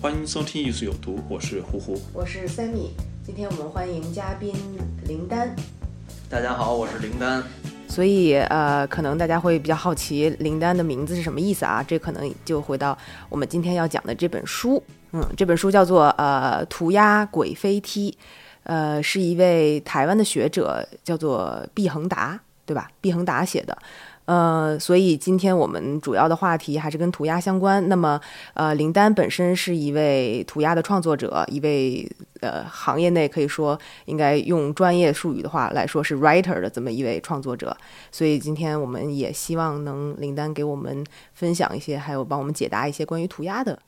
欢迎收听《艺术有毒》，我是呼呼。我是 Sammy，今天我们欢迎嘉宾林丹。大家好，我是林丹。所以呃，可能大家会比较好奇林丹的名字是什么意思啊？这可能就回到我们今天要讲的这本书。嗯，这本书叫做呃《涂鸦鬼飞踢》，呃，是一位台湾的学者叫做毕恒达，对吧？毕恒达写的。呃，所以今天我们主要的话题还是跟涂鸦相关。那么，呃，林丹本身是一位涂鸦的创作者，一位呃行业内可以说应该用专业术语的话来说是 writer 的这么一位创作者。所以今天我们也希望能林丹给我们分享一些，还有帮我们解答一些关于涂鸦的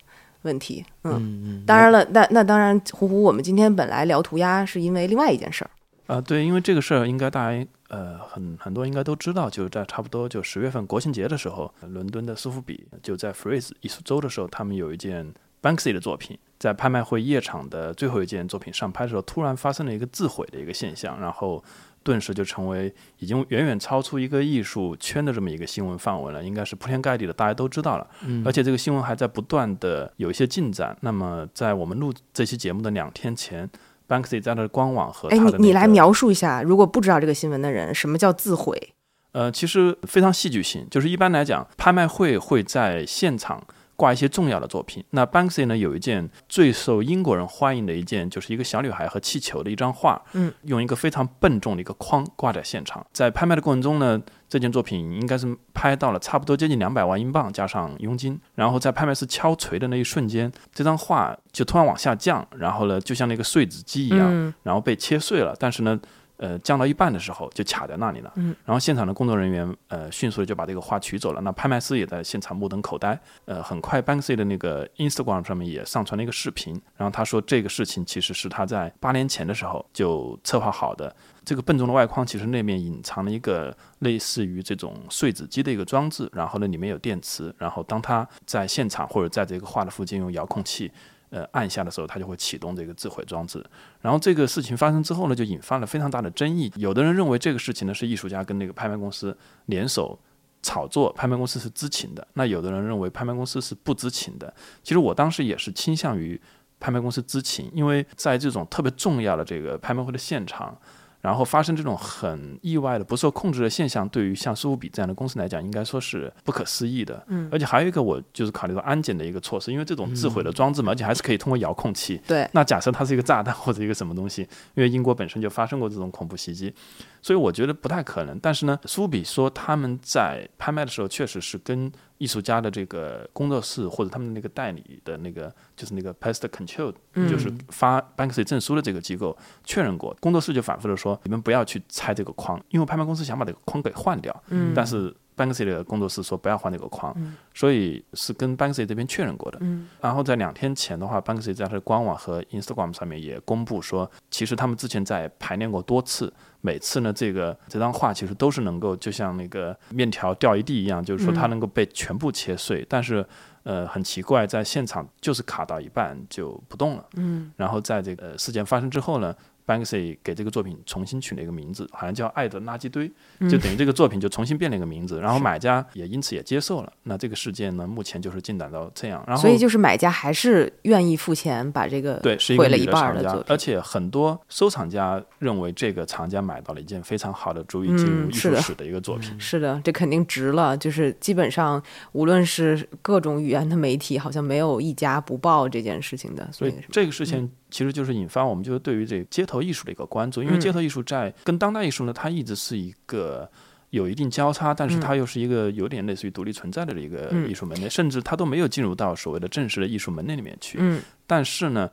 问题。嗯，当然了，那那当然，胡胡，我们今天本来聊涂鸦是因为另外一件事儿。啊，对，因为这个事儿应该大家呃很很多应该都知道，就是在差不多就十月份国庆节的时候，伦敦的苏富比就在 Freeze 艺术周的时候，他们有一件 Banksy 的作品，在拍卖会夜场的最后一件作品上拍的时候，突然发生了一个自毁的一个现象，然后顿时就成为已经远远超出一个艺术圈的这么一个新闻范围了，应该是铺天盖地的，大家都知道了。嗯，而且这个新闻还在不断的有一些进展。那么在我们录这期节目的两天前。Banksy 在他的官网和哎，你你来描述一下，如果不知道这个新闻的人，什么叫自毁？呃，其实非常戏剧性，就是一般来讲，拍卖会会在现场挂一些重要的作品。那 Banksy 呢，有一件最受英国人欢迎的一件，就是一个小女孩和气球的一张画，嗯，用一个非常笨重的一个框挂在现场。在拍卖的过程中呢。这件作品应该是拍到了差不多接近两百万英镑加上佣金，然后在拍卖师敲锤的那一瞬间，这张画就突然往下降，然后呢，就像那个碎纸机一样，然后被切碎了。但是呢，呃，降到一半的时候就卡在那里了。然后现场的工作人员呃迅速的就把这个画取走了。那拍卖师也在现场目瞪口呆。呃，很快 Banksy 的那个 Instagram 上面也上传了一个视频，然后他说这个事情其实是他在八年前的时候就策划好的。这个笨重的外框其实那面隐藏了一个类似于这种碎纸机的一个装置，然后呢里面有电池，然后当他在现场或者在这个画的附近用遥控器呃按下的时候，它就会启动这个自毁装置。然后这个事情发生之后呢，就引发了非常大的争议。有的人认为这个事情呢是艺术家跟那个拍卖公司联手炒作，拍卖公司是知情的。那有的人认为拍卖公司是不知情的。其实我当时也是倾向于拍卖公司知情，因为在这种特别重要的这个拍卖会的现场。然后发生这种很意外的不受控制的现象，对于像苏富比这样的公司来讲，应该说是不可思议的。嗯，而且还有一个，我就是考虑到安检的一个措施，因为这种自毁的装置嘛，而且还是可以通过遥控器。对。那假设它是一个炸弹或者一个什么东西，因为英国本身就发生过这种恐怖袭击，所以我觉得不太可能。但是呢，苏富比说他们在拍卖的时候确实是跟。艺术家的这个工作室或者他们那个代理的那个，就是那个 Pest Control，就是发 Banksy 证书的这个机构确认过，工作室就反复的说，你们不要去拆这个框，因为拍卖公司想把这个框给换掉，但是。Banksy 的工作室说不要换那个框，所以是跟 Banksy 这边确认过的。然后在两天前的话，Banksy 在他的官网和 Instagram 上面也公布说，其实他们之前在排练过多次，每次呢这个这张画其实都是能够就像那个面条掉一地一样，就是说它能够被全部切碎。但是呃很奇怪，在现场就是卡到一半就不动了。嗯，然后在这个事件发生之后呢？Banksy 给这个作品重新取了一个名字，好像叫“爱的垃圾堆”，就等于这个作品就重新变了一个名字，然后买家也因此也接受了。那这个事件呢，目前就是进展到这样。然后，所以就是买家还是愿意付钱把这个对是一个毁了一半的作品，而且很多收藏家认为这个藏家买到了一件非常好的足以进入艺术史的一个作品。是的，这肯定值了。就是基本上无论是各种语言的媒体，好像没有一家不报这件事情的。所以这个事情。其实就是引发我们就是对于这个街头艺术的一个关注，因为街头艺术在跟当代艺术呢，它一直是一个有一定交叉，但是它又是一个有点类似于独立存在的一个艺术门类，甚至它都没有进入到所谓的正式的艺术门类里面去。嗯，但是呢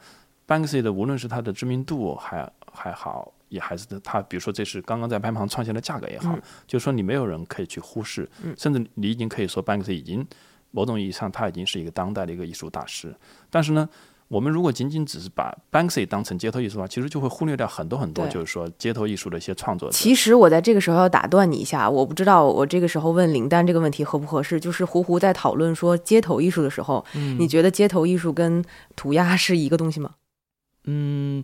，Banksy 的无论是它的知名度还还好，也还是它，比如说这是刚刚在拍盘创下的价格也好，就是说你没有人可以去忽视，甚至你已经可以说 Banksy 已经某种意义上他已经是一个当代的一个艺术大师。但是呢，我们如果仅仅只是把 Banksy 当成街头艺术的话，其实就会忽略掉很多很多，就是说街头艺术的一些创作者。其实我在这个时候要打断你一下，我不知道我这个时候问林丹这个问题合不合适。就是胡胡在讨论说街头艺术的时候，你觉得街头艺术跟涂鸦是一个东西吗？嗯，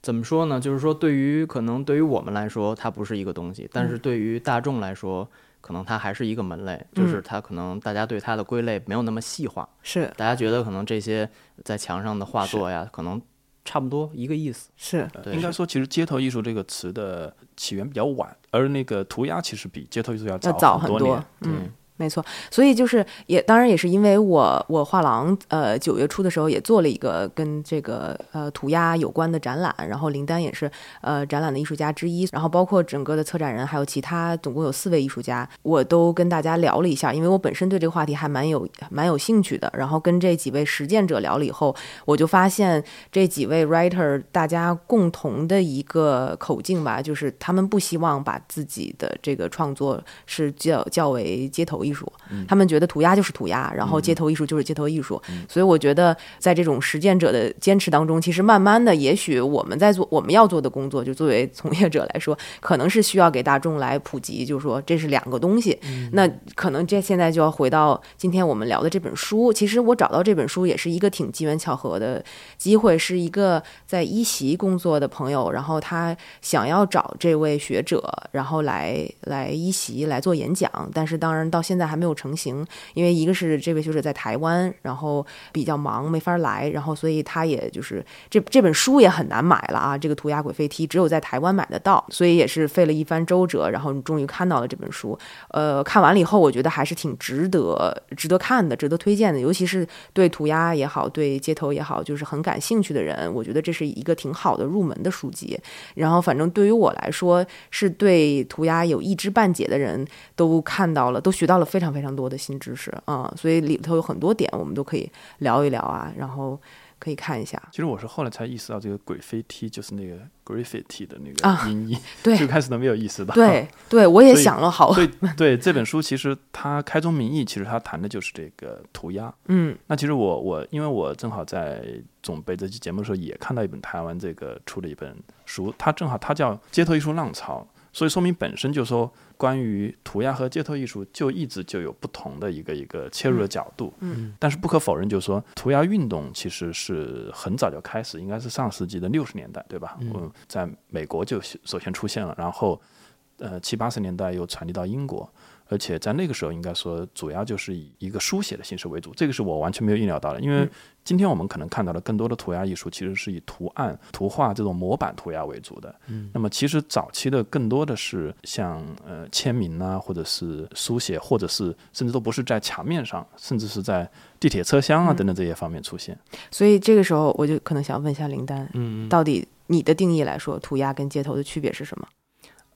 怎么说呢？就是说，对于可能对于我们来说，它不是一个东西，但是对于大众来说，可能它还是一个门类，就是它可能大家对它的归类没有那么细化，是。大家觉得可能这些在墙上的画作呀，可能差不多一个意思。是，对应该说，其实街头艺术这个词的起源比较晚，而那个涂鸦其实比街头艺术要要早很很多年。嗯，没错，所以就是也当然也是因为我我画廊呃九月初的时候也做了一个跟这个呃涂鸦有关的展览，然后林丹也是呃展览的艺术家之一，然后包括整个的策展人还有其他总共有四位艺术家，我都跟大家聊了一下，因为我本身对这个话题还蛮有蛮有兴趣的，然后跟这几位实践者聊了以后，我就发现这几位 writer 大家共同的一个口径吧，就是他们不希望把自己的这个创作是较较为街头艺术，他们觉得涂鸦就是涂鸦，然后街头艺术就是街头艺术。所以我觉得在这种实践者的坚持当中，其实慢慢的，也许我们在做我们要做的工作，就作为从业者来说，可能是需要给大众来普及，就是说这是两个东西。那可能这现在就要回到今天我们聊的这本书。其实我找到这本书也是一个挺机缘巧合的机会，是一个在一席工作的朋友，然后他想要找这位学者，然后来来一席来做演讲，但是当然到现现在还没有成型，因为一个是这位学者在台湾，然后比较忙没法来，然后所以他也就是这这本书也很难买了啊，这个涂鸦鬼飞踢只有在台湾买得到，所以也是费了一番周折，然后你终于看到了这本书。呃，看完了以后，我觉得还是挺值得值得看的，值得推荐的，尤其是对涂鸦也好，对街头也好，就是很感兴趣的人，我觉得这是一个挺好的入门的书籍。然后，反正对于我来说，是对涂鸦有一知半解的人都看到了，都学到了非常非常多的新知识啊、所以里头有很多点我们都可以聊一聊啊，然后可以看一下。其实我是后来才意识到，这个鬼飞踢就是那个 graffiti 的那啊个音译，对 最开始都没有意识到。对 对，我也想了好，对对这本书，其实它开宗明义，其实它谈的就是这个涂鸦。嗯那其实我我因为我正好在准备这期节目的时候，也看到一本台湾这个出的一本书，它正好它叫《街头艺术浪潮》，所以说明本身就说关于涂鸦和街头艺术就一直就有不同的一个一个切入的角度。嗯但是不可否认，就是说涂鸦运动其实是很早就开始，应该是上世纪的六十年代，对吧？嗯，在美国就首先出现了，然后呃七八十年代又传递到英国，而且在那个时候应该说主要就是以一个书写的形式为主，这个是我完全没有意料到的，因为今天我们可能看到的更多的涂鸦艺术其实是以图案、图画这种模板涂鸦为主的。嗯，那么其实早期的更多的是像呃签名啊，或者是书写，或者是甚至都不是在墙面上，甚至是在地铁车厢啊等等这些方面出现。所以这个时候我就可能想问一下林丹，嗯，到底你的定义来说，涂鸦跟街头的区别是什么？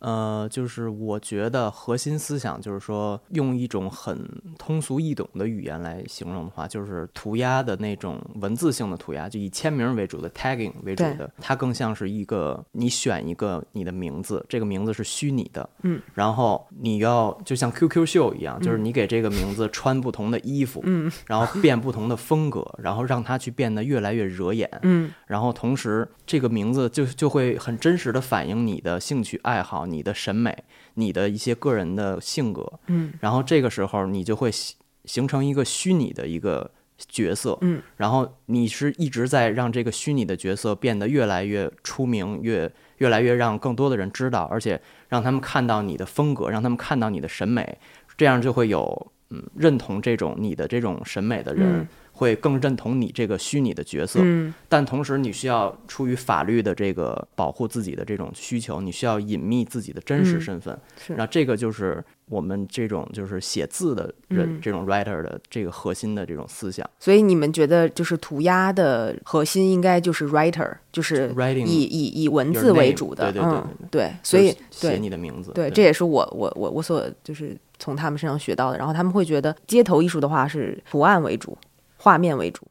呃，就是我觉得核心思想就是说，用一种很通俗易懂的语言来形容的话，就是涂鸦的那种文字性的涂鸦，就以签名为主的 tagging 为主的，它更像是一个你选一个你的名字，这个名字是虚拟的，嗯，然后你要就像 QQ 秀一样，就是你给这个名字穿不同的衣服，嗯然后变不同的风格，然后让它去变得越来越惹眼，嗯。然后同时这个名字就就会很真实的反映你的兴趣爱好、你的审美、你的一些个人的性格，嗯然后这个时候你就会形形成一个虚拟的一个角色，嗯，然后你是一直在让这个虚拟的角色变得越来越出名，越越来越让更多的人知道，而且让他们看到你的风格，让他们看到你的审美，这样就会有嗯认同这种你的这种审美的人。嗯会更认同你这个虚拟的角色，嗯但同时你需要出于法律的这个保护自己的这种需求，你需要隐秘自己的真实嗯身份。是那这个就是我们这种就是写字的人，嗯这种 writer 的这个核心的这种思想。所以你们觉得就是涂鸦的核心应该就是 writer，就是以以以文字为主的，对对对嗯，对，所以就是写你的名字，对，这也是我我我我所就是从他们身上学到的。然后他们会觉得街头艺术的话是图案为主，画面为主。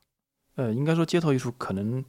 呃，应该说街头艺术可能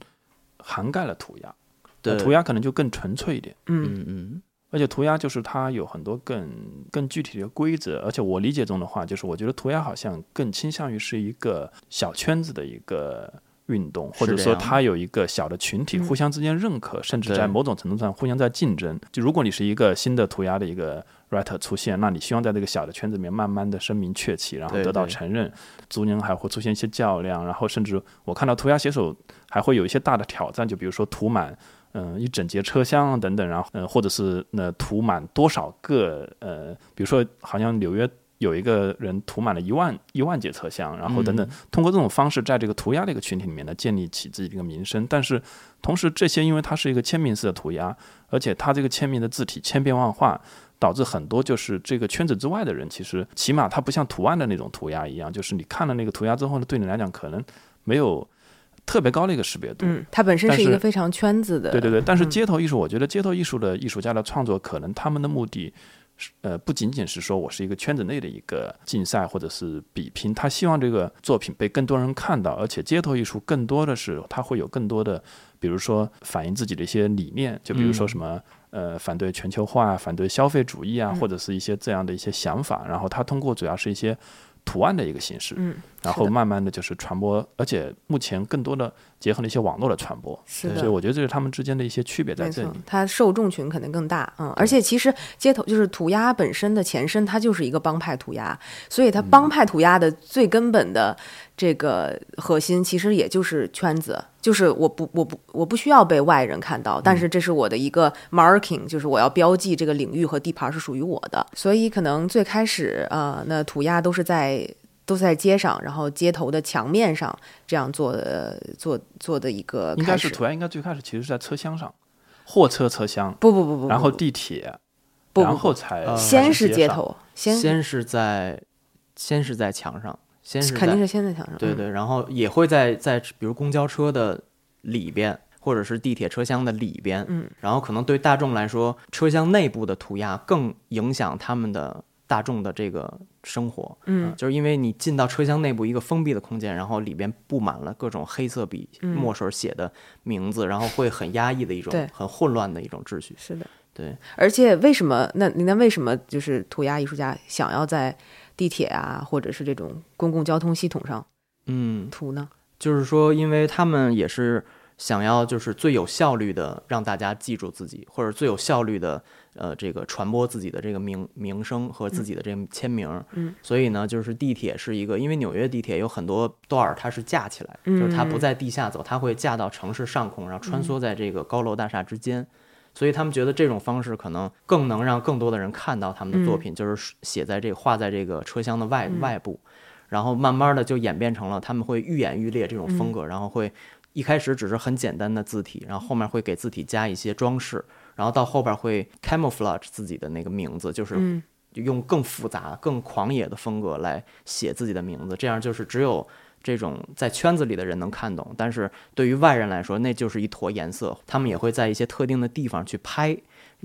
涵盖了涂鸦，对呃涂鸦可能就更纯粹一点。嗯嗯嗯而且涂鸦就是它有很多更更具体的规则，而且我理解中的话，就是我觉得涂鸦好像更倾向于是一个小圈子的一个运动，或者说是这样它有一个小的群体嗯互相之间认可，甚至在某种程度上互相在竞争。就如果你是一个新的涂鸦的一个 writer 出现，那你希望在这个小的圈子里面慢慢的声名鹊起，然后得到承认，逐年还会出现一些较量，然后甚至我看到涂鸦写手还会有一些大的挑战，就比如说涂满。嗯，一整节车厢啊等等，然后呃，或者是呃涂满多少个呃，比如说好像纽约有一个人涂满了一万一万节车厢，然后等等，嗯通过这种方式在这个涂鸦的一个群体里面呢，建立起自己的一个名声。但是同时，这些因为它是一个签名式的涂鸦，而且它这个签名的字体千变万化，导致很多就是这个圈子之外的人，其实起码它不像图案的那种涂鸦一样，就是你看了那个涂鸦之后呢，对你来讲可能没有特别高的一个识别度。嗯，它本身是一个非常圈子的，对对对，但是嗯街头艺术，我觉得街头艺术的艺术家的创作，可能他们的目的是，呃，不仅仅是说我是一个圈子内的一个竞赛或者是比拼，他希望这个作品被更多人看到，而且街头艺术更多的是，它会有更多的，比如说反映自己的一些理念，就比如说什么。呃，反对全球化啊，反对消费主义啊，嗯或者是一些这样的一些想法，然后他通过主要是一些图案的一个形式，嗯，然后慢慢的就是传播，而且目前更多的结合了一些网络的传播，是。所以我觉得这是他们之间的一些区别在这里。，它受众群可能更大，嗯，而且其实街头就是涂鸦本身的前身，它就是一个帮派涂鸦，所以它帮派涂鸦的最根本的这个核心，其实也就是圈子，就是我不我不我不需要被外人看到，但是这是我的一个 marking，就是我要标记这个领域和地盘是属于我的，所以可能最开始呃，那涂鸦都是在。都是在街上，然后街头的墙面上这样做的做做的一个应该开始。是涂鸦，应该最开始其实是在车厢上，货车车厢，不不不不不，然后地铁，不不然后才呃先是街。头，先先是在先是在墙上，先是肯定是先在墙上。嗯，对对，然后也会在在比如公交车的里边，或者是地铁车厢的里边，嗯，然后可能对大众来说，车厢内部的涂鸦更影响他们的大众的这个生活，嗯就是因为你进到车厢内部一个封闭的空间，然后里边布满了各种黑色笔、嗯墨水写的名字，然后会很压抑的一种、很混乱的一种秩序。是的。对，而且为什么那那为什么就是涂鸦艺术家想要在地铁啊，或者是这种公共交通系统上嗯，图呢？就是说，因为他们也是想要就是最有效率的让大家记住自己，或者最有效率的呃这个传播自己的这个名名声和自己的这个签名。嗯，所以呢，就是地铁是一个，因为纽约地铁有很多段儿它是架起来，就是它不嗯在地下走，它会架到城市上空，然后穿梭在这个高楼大厦之间。所以他们觉得这种方式可能更能让更多的人看到他们的作品，就是写在这画在这个车厢的外、嗯。外部，然后慢慢的就演变成了他们会愈演愈烈这种风格，然后会一开始只是很简单的字体，然后后面会给字体加一些装饰，然后到后边会 camouflage 自己的那个名字，就是嗯。用更复杂、更狂野的风格来写自己的名字，这样就是只有这种在圈子里的人能看懂，但是对于外人来说，那就是一坨颜色。他们也会在一些特定的地方去拍，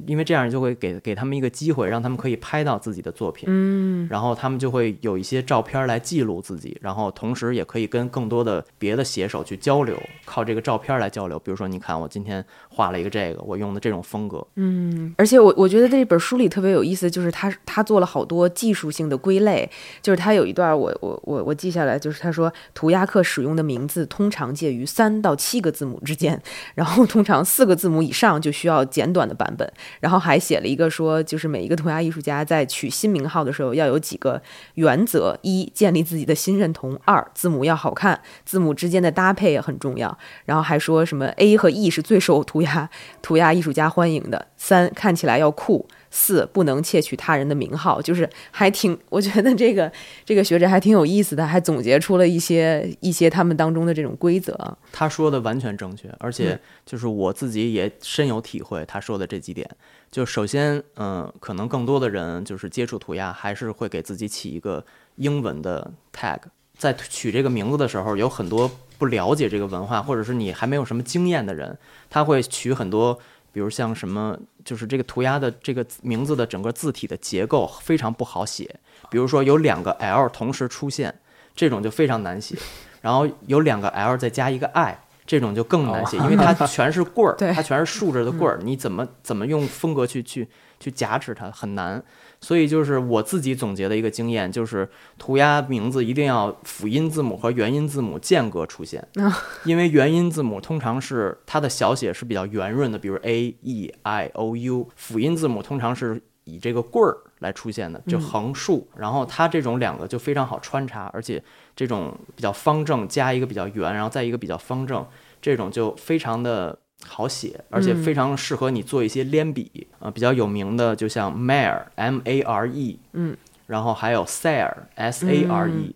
因为这样就会给给他们一个机会，让他们可以拍到自己的作品。嗯然后他们就会有一些照片来记录自己，然后同时也可以跟更多的别的写手去交流，靠这个照片来交流。比如说，你看我今天画了一个这个，我用的这种风格，嗯，而且我我觉得这本书里特别有意思，就是他他做了好多技术性的归类，就是他有一段我我我我记下来，就是他说涂鸦课使用的名字通常介于三到七个字母之间，然后通常四个字母以上就需要简短的版本，然后还写了一个说，就是每一个涂鸦艺术家在取新名号的时候要有几个原则：一、建立自己的新认同；二、字母要好看，字母之间的搭配也很重要。然后还说什么 A 和 E 是最受涂鸦涂鸦艺术家欢迎的。三、看起来要酷。四、不能窃取他人的名号，就是还挺，我觉得这个这个学者还挺有意思的，还总结出了一些一些他们当中的这种规则。他说的完全正确，而且嗯就是我自己也深有体会。他说的这几点，就首先，嗯、可能更多的人就是接触涂鸦，还是会给自己起一个英文的 tag。在取这个名字的时候，有很多不了解这个文化，或者是你还没有什么经验的人，他会取很多，比如像什么，就是这个涂鸦的这个名字的整个字体的结构非常不好写，比如说有两个 L 同时出现，这种就非常难写。然后有两个 L 再加一个 I，这种就更难写，因为它 全是棍儿，它全是竖着的棍儿，你怎么怎么用风格去去去夹持它很难。所以就是我自己总结的一个经验，就是涂鸦名字一定要辅音字母和元音字母间隔出现，因为元音字母通常是它的小写是比较圆润的，比如 a e i o u，辅音字母通常是以这个棍儿来出现的，就横竖，然后它这种两个就非常好穿插，而且这种比较方正加一个比较圆，然后再一个比较方正，这种就非常的好写，而且非常适合你做一些连笔。呃，比较有名的就像 Mare M A R E，嗯，然后还有 Sare S A R E，、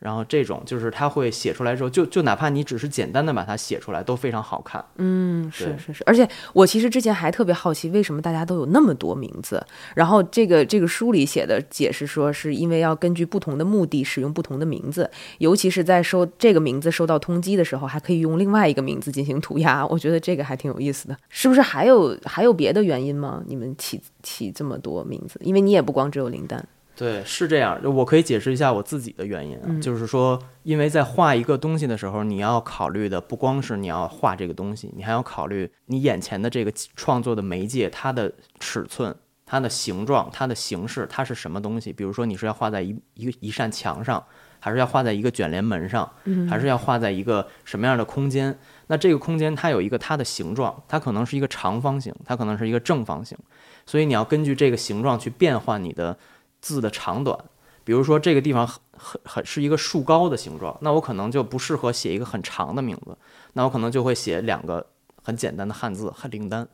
然后这种就是他会写出来之后，就就哪怕你只是简单的把它写出来，都非常好看。嗯，是是是，而且我其实之前还特别好奇，为什么大家都有那么多名字？然后这个这个书里写的解释说，是因为要根据不同的目的使用不同的名字，尤其是在收这个名字收到通缉的时候，还可以用另外一个名字进行涂鸦。我觉得这个还挺有意思的，是不是？还有还有别的原因吗？你们起起这么多名字，因为你也不光只有林丹。对，是这样。我可以解释一下我自己的原因啊，嗯就是说，因为在画一个东西的时候，你要考虑的不光是你要画这个东西，你还要考虑你眼前的这个创作的媒介，它的尺寸、它的形状、它的形式，它是什么东西。比如说，你是要画在一一个一扇墙上，还是要画在一个卷帘门上，还是要画在一个什么样的空间？那这个空间它有一个它的形状，它可能是一个长方形，它可能是一个正方形，所以你要根据这个形状去变换你的字的长短。比如说这个地方很很很是一个树高的形状，那我可能就不适合写一个很长的名字，那我可能就会写两个很简单的汉字“汉灵丹”。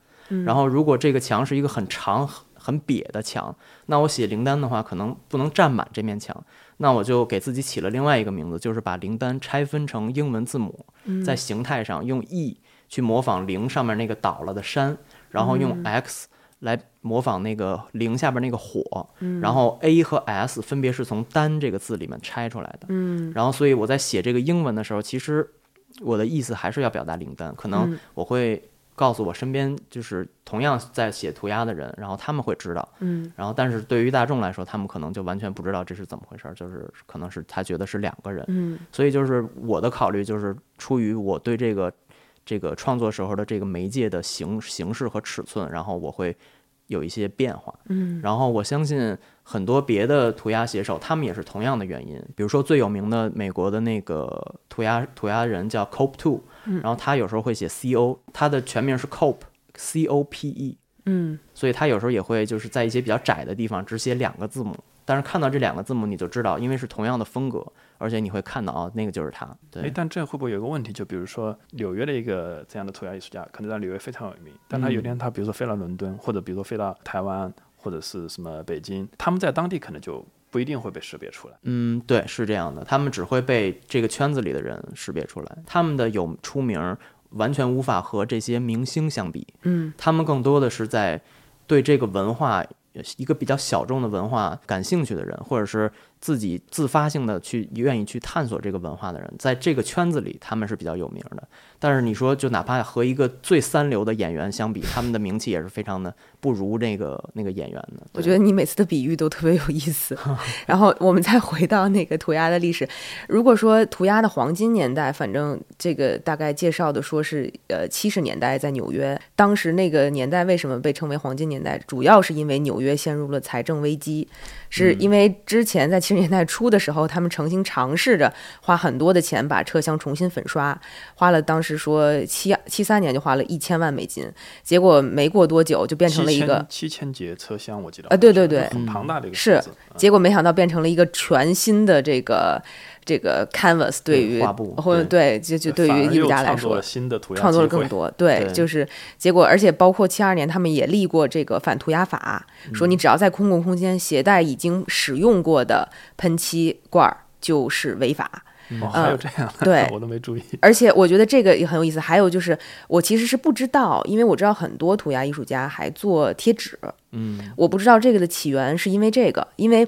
然后如果这个墙是一个很长很很瘪的墙，那我写灵丹的话，可能不能占满这面墙，那我就给自己起了另外一个名字，就是把灵丹拆分成英文字母，在形态上用 E 去模仿零上面那个倒了的山，然后用 X 来模仿那个零下边那个火，然后 A 和 S 分别是从单这个字里面拆出来的。嗯。然后所以我在写这个英文的时候，其实我的意思还是要表达灵丹，可能嗯。我会告诉我身边就是同样在写涂鸦的人，然后他们会知道。嗯。然后，但是对于大众来说，他们可能就完全不知道这是怎么回事儿，就是可能是他觉得是两个人，嗯。所以就是我的考虑就是出于我对这个这个创作时候的这个媒介的形形式和尺寸，然后我会有一些变化。嗯然后我相信很多别的涂鸦写手，他们也是同样的原因。比如说最有名的美国的那个涂鸦涂鸦人叫 Cope Two，然后他有时候会写 C O，他的全名是 Cope，C O P E。嗯所以他有时候也会就是在一些比较窄的地方只写两个字母，但是看到这两个字母你就知道，因为是同样的风格，而且你会看到啊，那个就是他。哎对，，但这会不会有个问题？就比如说纽约的一个这样的涂鸦艺术家，可能在纽约非常有名，但他有一天他比如说飞到伦敦，或者比如说飞到台湾，或者是什么北京，他们在当地可能就不一定会被识别出来。嗯，对，是这样的，他们只会被这个圈子里的人识别出来，他们的有出名儿完全无法和这些明星相比，嗯他们更多的是在对这个文化一个比较小众的文化感兴趣的人，或者是自己自发性的去愿意去探索这个文化的人，在这个圈子里他们是比较有名的。但是你说，就哪怕和一个最三流的演员相比，他们的名气也是非常的不如那个那个演员的。我觉得你每次的比喻都特别有意思。然后我们再回到那个涂鸦的历史，如果说涂鸦的黄金年代，反正这个大概介绍的说是呃七十年代在纽约，当时那个年代为什么被称为黄金年代？主要是因为纽约陷入了财政危机，是因为之前在七十年代初的时候，他们曾经尝试着花很多的钱把车厢重新粉刷，花了当时说七七三年就花了一千万美金，结果没过多久就变成了一个。七千节车厢，我记得啊对对对很庞大的一个是结果没想到变成了一个全新的这个这个 canvas，对于画布或者对就就对于艺术家来说创作了，新的涂鸦创作了更多。对，对就是结果，而且包括七二年，他们也立过这个反涂鸦法，说你只要在公共空间携带已经使用过的喷漆罐儿就是违法。哦，还有这样的，嗯对 我都没注意。而且我觉得这个也很有意思。还有就是，我其实是不知道，因为我知道很多涂鸦艺术家还做贴纸，嗯，我不知道这个的起源是因为这个，因为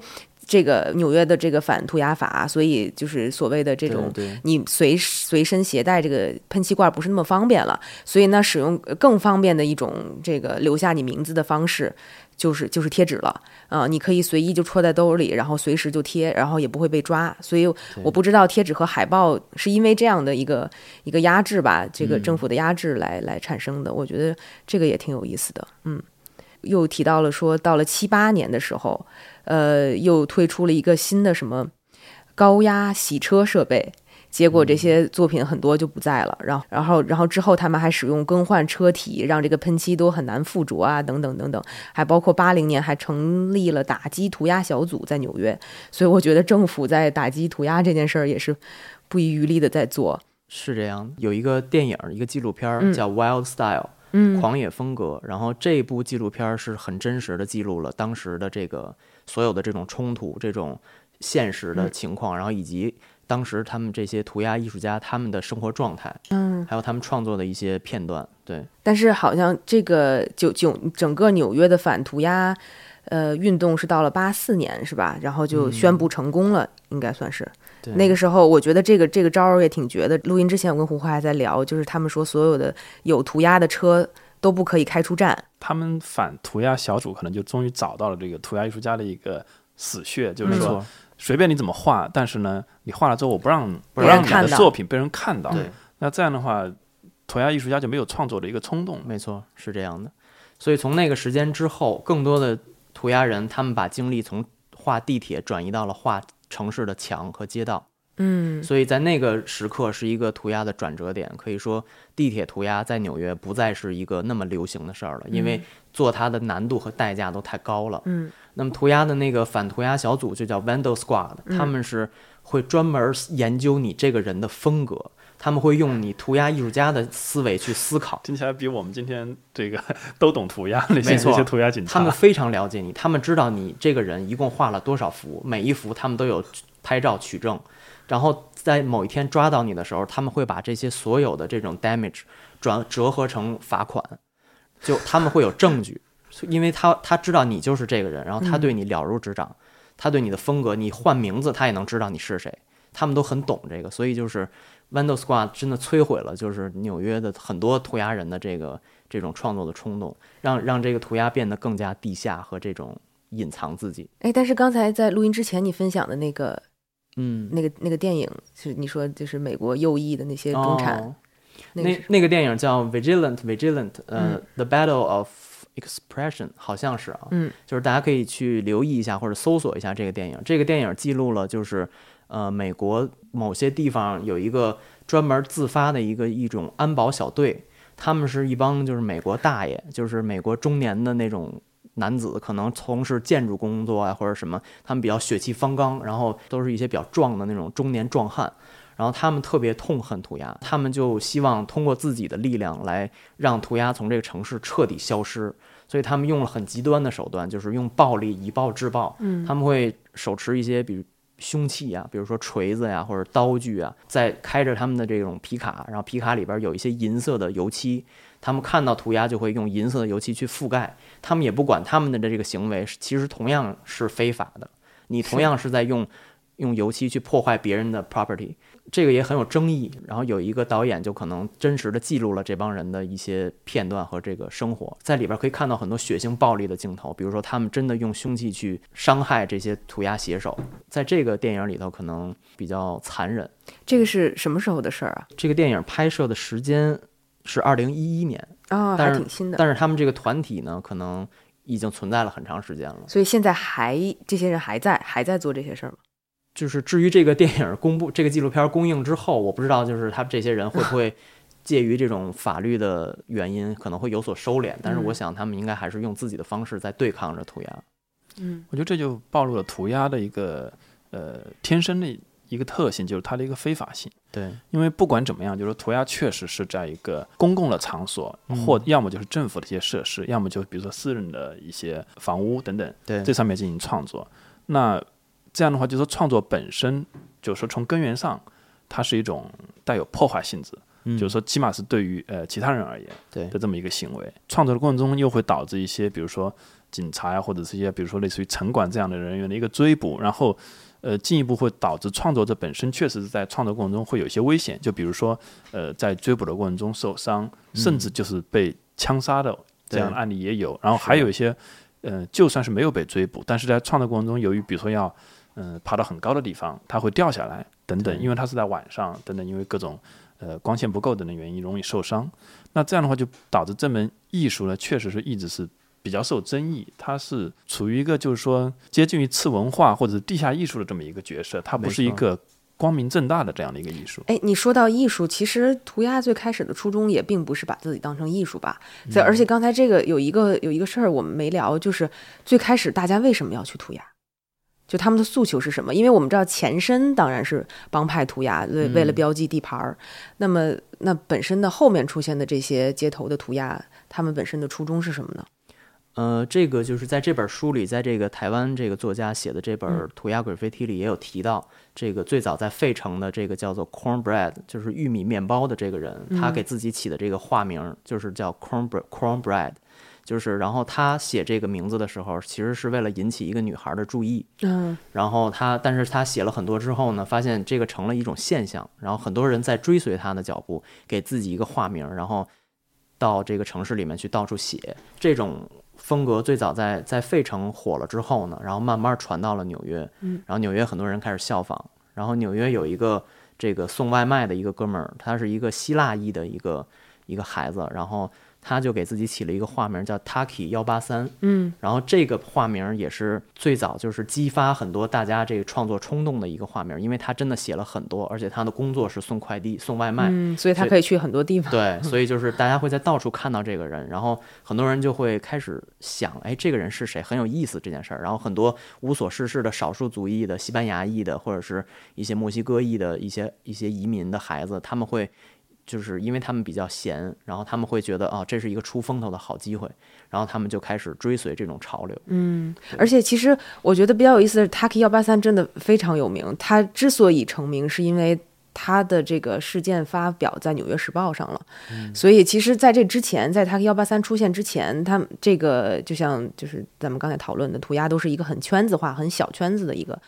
这个纽约的这个反涂鸦法，所以就是所谓的这种你随随身携带这个喷漆罐不是那么方便了，所以呢，使用更方便的一种这个留下你名字的方式，就是就是贴纸了啊、你可以随意就戳在兜里，然后随时就贴，然后也不会被抓。所以我不知道贴纸和海报是因为这样的一个一个压制吧，这个政府的压制来、来产生的。我觉得这个也挺有意思的，嗯。又提到了说，到了七八年的时候，呃，又推出了一个新的什么高压洗车设备，结果这些作品很多就不在了。然后，然后，然后之后他们还使用更换车体，让这个喷漆都很难附着啊，等等等等。还包括八零年还成立了打击涂鸦小组在纽约。所以我觉得政府在打击涂鸦这件事儿也是不遗余力的在做。是这样。有一个电影，一个纪录片叫《Wild Style》。嗯狂野风格。然后这部纪录片儿是很真实的记录了当时的这个所有的这种冲突、这种现实的情况，然后以及当时他们这些涂鸦艺术家他们的生活状态，嗯，还有他们创作的一些片段。对，但是好像这个就就整个纽约的反涂鸦。呃，运动是到了八四年是吧？然后就宣布成功了，应该算是。对那个时候，我觉得这个这个招儿也挺绝的。录音之前，我跟胡花还在聊，就是他们说所有的有涂鸦的车都不可以开出站。他们反涂鸦小组可能就终于找到了这个涂鸦艺术家的一个死穴，就是说，随便你怎么画，但是呢，你画了之后我不让不让你看到的作品被人看到，对，那这样的话，涂鸦艺术家就没有创作的一个冲动。没错，是这样的。所以从那个时间之后，更多的涂鸦人他们把精力从画地铁转移到了画城市的墙和街道。嗯所以在那个时刻是一个涂鸦的转折点，可以说地铁涂鸦在纽约不再是一个那么流行的事儿了，因为做它的难度和代价都太高了。嗯那么涂鸦的那个反涂鸦小组就叫 Vandal Squad，他们是会专门研究你这个人的风格，他们会用你涂鸦艺术家的思维去思考。听起来比我们今天这个 都懂涂鸦那些那些涂鸦警察，他们非常了解你，他们知道你这个人一共画了多少幅，每一幅他们都有拍照取证，然后在某一天抓到你的时候，他们会把这些所有的这种 damage 转折合成罚款，就他们会有证据，因为他他知道你就是这个人，然后他对你了如指掌，他对你的风格，你换名字他也能知道你是谁，他们都很懂这个，所以就是 Vandal Squad 真的摧毁了就是纽约的很多涂鸦人的这个这种创作的冲动，让让这个涂鸦变得更加地下和这种隐藏自己。哎，但是刚才在录音之前你分享的那个嗯，那个那个电影，是你说就是美国右翼的那些中产，哦那个那那个电影叫《Vigilant Vigilant》，呃，嗯 The Battle of Expression》，好像是啊，嗯，就是大家可以去留意一下或者搜索一下这个电影。这个电影记录了就是呃美国某些地方有一个专门自发的一个一种安保小队，他们是一帮就是美国大爷，就是美国中年的那种。男子可能从事建筑工作啊，或者什么，他们比较血气方刚，然后都是一些比较壮的那种中年壮汉，然后他们特别痛恨涂鸦，他们就希望通过自己的力量来让涂鸦从这个城市彻底消失，所以他们用了很极端的手段，就是用暴力以暴制暴。嗯他们会手持一些比如凶器啊，比如说锤子呀、或者刀具啊，在开着他们的这种皮卡，然后皮卡里边有一些银色的油漆，他们看到涂鸦就会用银色的油漆去覆盖，他们也不管他们的这个行为其实同样是非法的，你同样是在用用油漆去破坏别人的 property，这个也很有争议。然后有一个导演就可能真实的记录了这帮人的一些片段和这个生活，在里边可以看到很多血腥暴力的镜头，比如说他们真的用凶器去伤害这些涂鸦写手，在这个电影里头可能比较残忍。这个是什么时候的事儿啊？这个电影拍摄的时间是二零一一年，哦，但是还挺新的。但是他们这个团体呢，可能已经存在了很长时间了。所以现在还这些人还在还在做这些事儿吗？就是至于这个电影公布、这个纪录片公映之后，我不知道，就是他们这些人会不会介于这种法律的原因，可能会有所收敛。但是我想，他们应该还是用自己的方式在对抗着涂鸦。嗯我觉得这就暴露了涂鸦的一个呃天生的一个特性，就是它的一个非法性。对，因为不管怎么样，就是说涂鸦确实是在一个公共的场所，嗯或要么就是政府的一些设施，要么就比如说私人的一些房屋等等，对，这上面进行创作。那这样的话，就是说创作本身，就是说从根源上，它是一种带有破坏性质就是说起码是对于呃其他人而言对的这么一个行为。创作的过程中又会导致一些，比如说警察呀，或者是一些比如说类似于城管这样的人员的一个追捕，然后呃进一步会导致创作者本身确实是在创作过程中会有一些危险，就比如说呃在追捕的过程中受伤，甚至就是被枪杀的这样的案例也有。然后还有一些呃就算是没有被追捕，但是在创作过程中由于比如说要嗯、呃爬到很高的地方，它会掉下来等等，因为它是在晚上等等，因为各种呃光线不够等等原因容易受伤。那这样的话就导致这门艺术呢，确实是一直是比较受争议，它是处于一个就是说接近于次文化或者是地下艺术的这么一个角色，它不是一个光明正大的这样的一个艺术。哎，你说到艺术，其实涂鸦最开始的初衷也并不是把自己当成艺术吧。在而且刚才这个有一个有一个事儿我们没聊，就是最开始大家为什么要去涂鸦？就他们的诉求是什么？因为我们知道前身当然是帮派涂鸦，为为了标记地盘儿。那么那本身的后面出现的这些街头的涂鸦，他们本身的初衷是什么呢？呃，这个就是在这本书里，在这个台湾这个作家写的这本嗯《涂鸦鬼飞梯》里也有提到，这个最早在费城的这个叫做 cornbread，就是玉米面包的这个人，他给自己起的这个化名就是叫 cornbread cornbread，就是然后他写这个名字的时候，其实是为了引起一个女孩的注意，嗯然后他，但是他写了很多之后呢，发现这个成了一种现象，然后很多人在追随他的脚步，给自己一个化名，然后到这个城市里面去到处写。这种风格最早在在费城火了之后呢，然后慢慢传到了纽约，嗯，然后纽约很多人开始效仿，然后纽约有一个这个送外卖的一个哥们儿，他是一个希腊裔的一个一个孩子，然后他就给自己起了一个化名叫 Taki 幺八三，嗯然后这个化名也是最早就是激发很多大家这个创作冲动的一个化名，因为他真的写了很多，而且他的工作是送快递、送外卖，嗯，所以他可以去很多地方。对，所以就是大家会在到处看到这个人，然后很多人就会开始想，哎，这个人是谁？很有意思这件事儿。然后很多无所事事的少数族裔的、西班牙裔的，或者是一些墨西哥裔的一些一些移民的孩子，他们会。就是因为他们比较闲，然后他们会觉得哦，这是一个出风头的好机会，然后他们就开始追随这种潮流。嗯，而且其实我觉得比较有意思的是，Taki 幺八三真的非常有名。他之所以成名，是因为他的这个事件发表在《纽约时报》上了。所以其实在这之前，在 Taki 幺八三出现之前，他们这个就像就是咱们刚才讨论的涂鸦，都是一个很圈子化、很小圈子的一个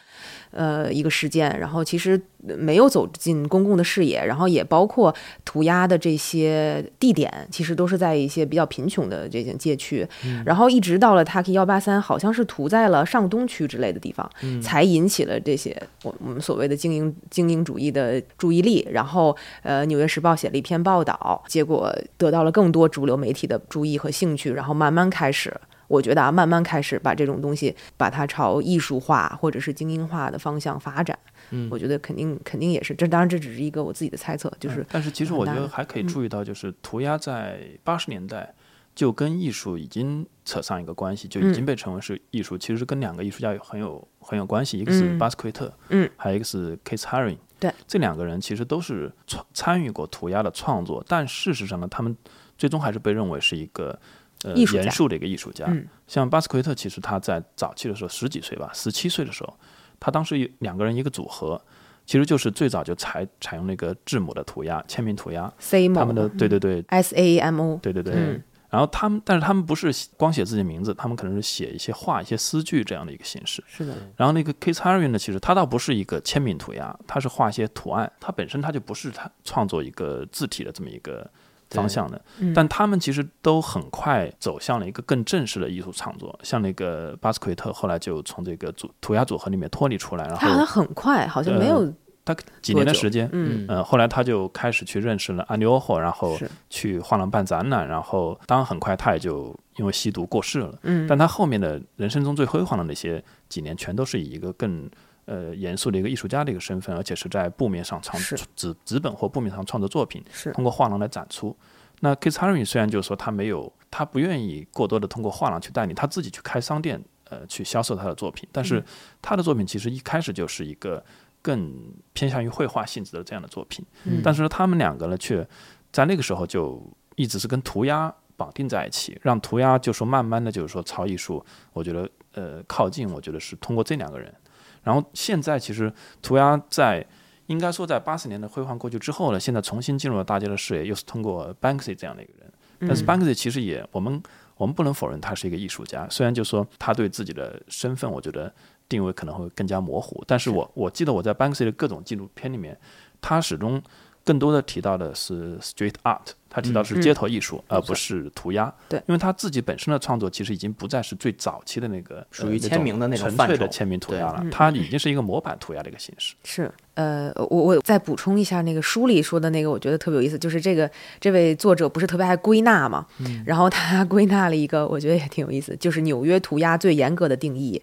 呃一个事件。然后其实没有走进公共的视野，然后也包括涂鸦的这些地点，其实都是在一些比较贫穷的这些街区。然后一直到了 Taki 幺八三，好像是涂在了上东区之类的地方，才引起了这些我我们所谓的精英精英主义的注意力。然后呃，《纽约时报》写了一篇报道，结果得到了更多主流媒体的注意和兴趣，然后慢慢开始。我觉得啊，慢慢开始把这种东西，把它朝艺术化或者是精英化的方向发展。嗯我觉得肯定肯定也是，这当然这只是一个我自己的猜测，就是嗯但是其实我觉得还可以嗯注意到，就是涂鸦在八十年代就跟艺术已经扯上一个关系，就已经被称为是艺术。其实跟两个艺术家有很有很有关系，一个是嗯巴斯奎特，嗯，还有一个是 Keith Haring。对，这两个人其实都是参参与过涂鸦的创作，但事实上呢，他们最终还是被认为是一个呃艺术家。严肃的一个艺术家。嗯。像巴斯奎特，其实他在早期的时候十几岁吧，十七岁的时候，他当时有两个人一个组合，其实就是最早就采采用那个字母的涂鸦、签名涂鸦，C 他们的对对对。S A M O，对对对。嗯。然后他们，但是他们不是光写自己的名字，他们可能是写一些画、一些诗句这样的一个形式。是的，然后那个 Keith Haring 呢，其实他倒不是一个签名涂鸦，他是画一些图案，他本身他就不是他创作一个字体的这么一个方向的。嗯但他们其实都很快走向了一个更正式的艺术创作，像那个巴斯奎特后来就从这个组涂鸦组合里面脱离出来，然后他好像很快，好像没呃有，他几年的时间，嗯，呃，后来他就开始去认识了安迪欧霍，然后去画廊办展览，然后当然很快他也就因为吸毒过世了。嗯，但他后面的人生中最辉煌的那些几年，全都是以一个更呃严肃的一个艺术家的一个身份，而且是在布面上创是纸纸本或布面上创作作品，是通过画廊来展出。那 Keith Haring 虽然就是说他没有，他不愿意过多的通过画廊去代理，他自己去开商店，呃，去销售他的作品，但是他的作品其实一开始就是一个更偏向于绘画性质的这样的作品。嗯但是，他们两个呢，却在那个时候就一直是跟涂鸦绑定在一起，让涂鸦就说慢慢的就是说朝艺术，我觉得呃靠近，我觉得是通过这两个人。然后现在其实涂鸦在应该说在八十年的辉煌过去之后呢，现在重新进入了大家的视野，又是通过 Banksy 这样的一个人。但是 Banksy 其实也，我们我们不能否认他是一个艺术家，虽然就说他对自己的身份，我觉得定位可能会更加模糊。但是我我记得我在 Banksy 的各种纪录片里面，他始终更多的提到的是 street art。他提到是街头艺术，而不是涂鸦。对，因为他自己本身的创作其实已经不再是最早期的那个属于签名的那种纯粹的签名涂鸦了，他已经是一个模板涂鸦的一个形式。是，呃，我我再补充一下那个书里说的那个，我觉得特别有意思，就是这个这位作者不是特别爱归纳嘛，然后他归纳了一个，我觉得也挺有意思，就是纽约涂鸦最严格的定义。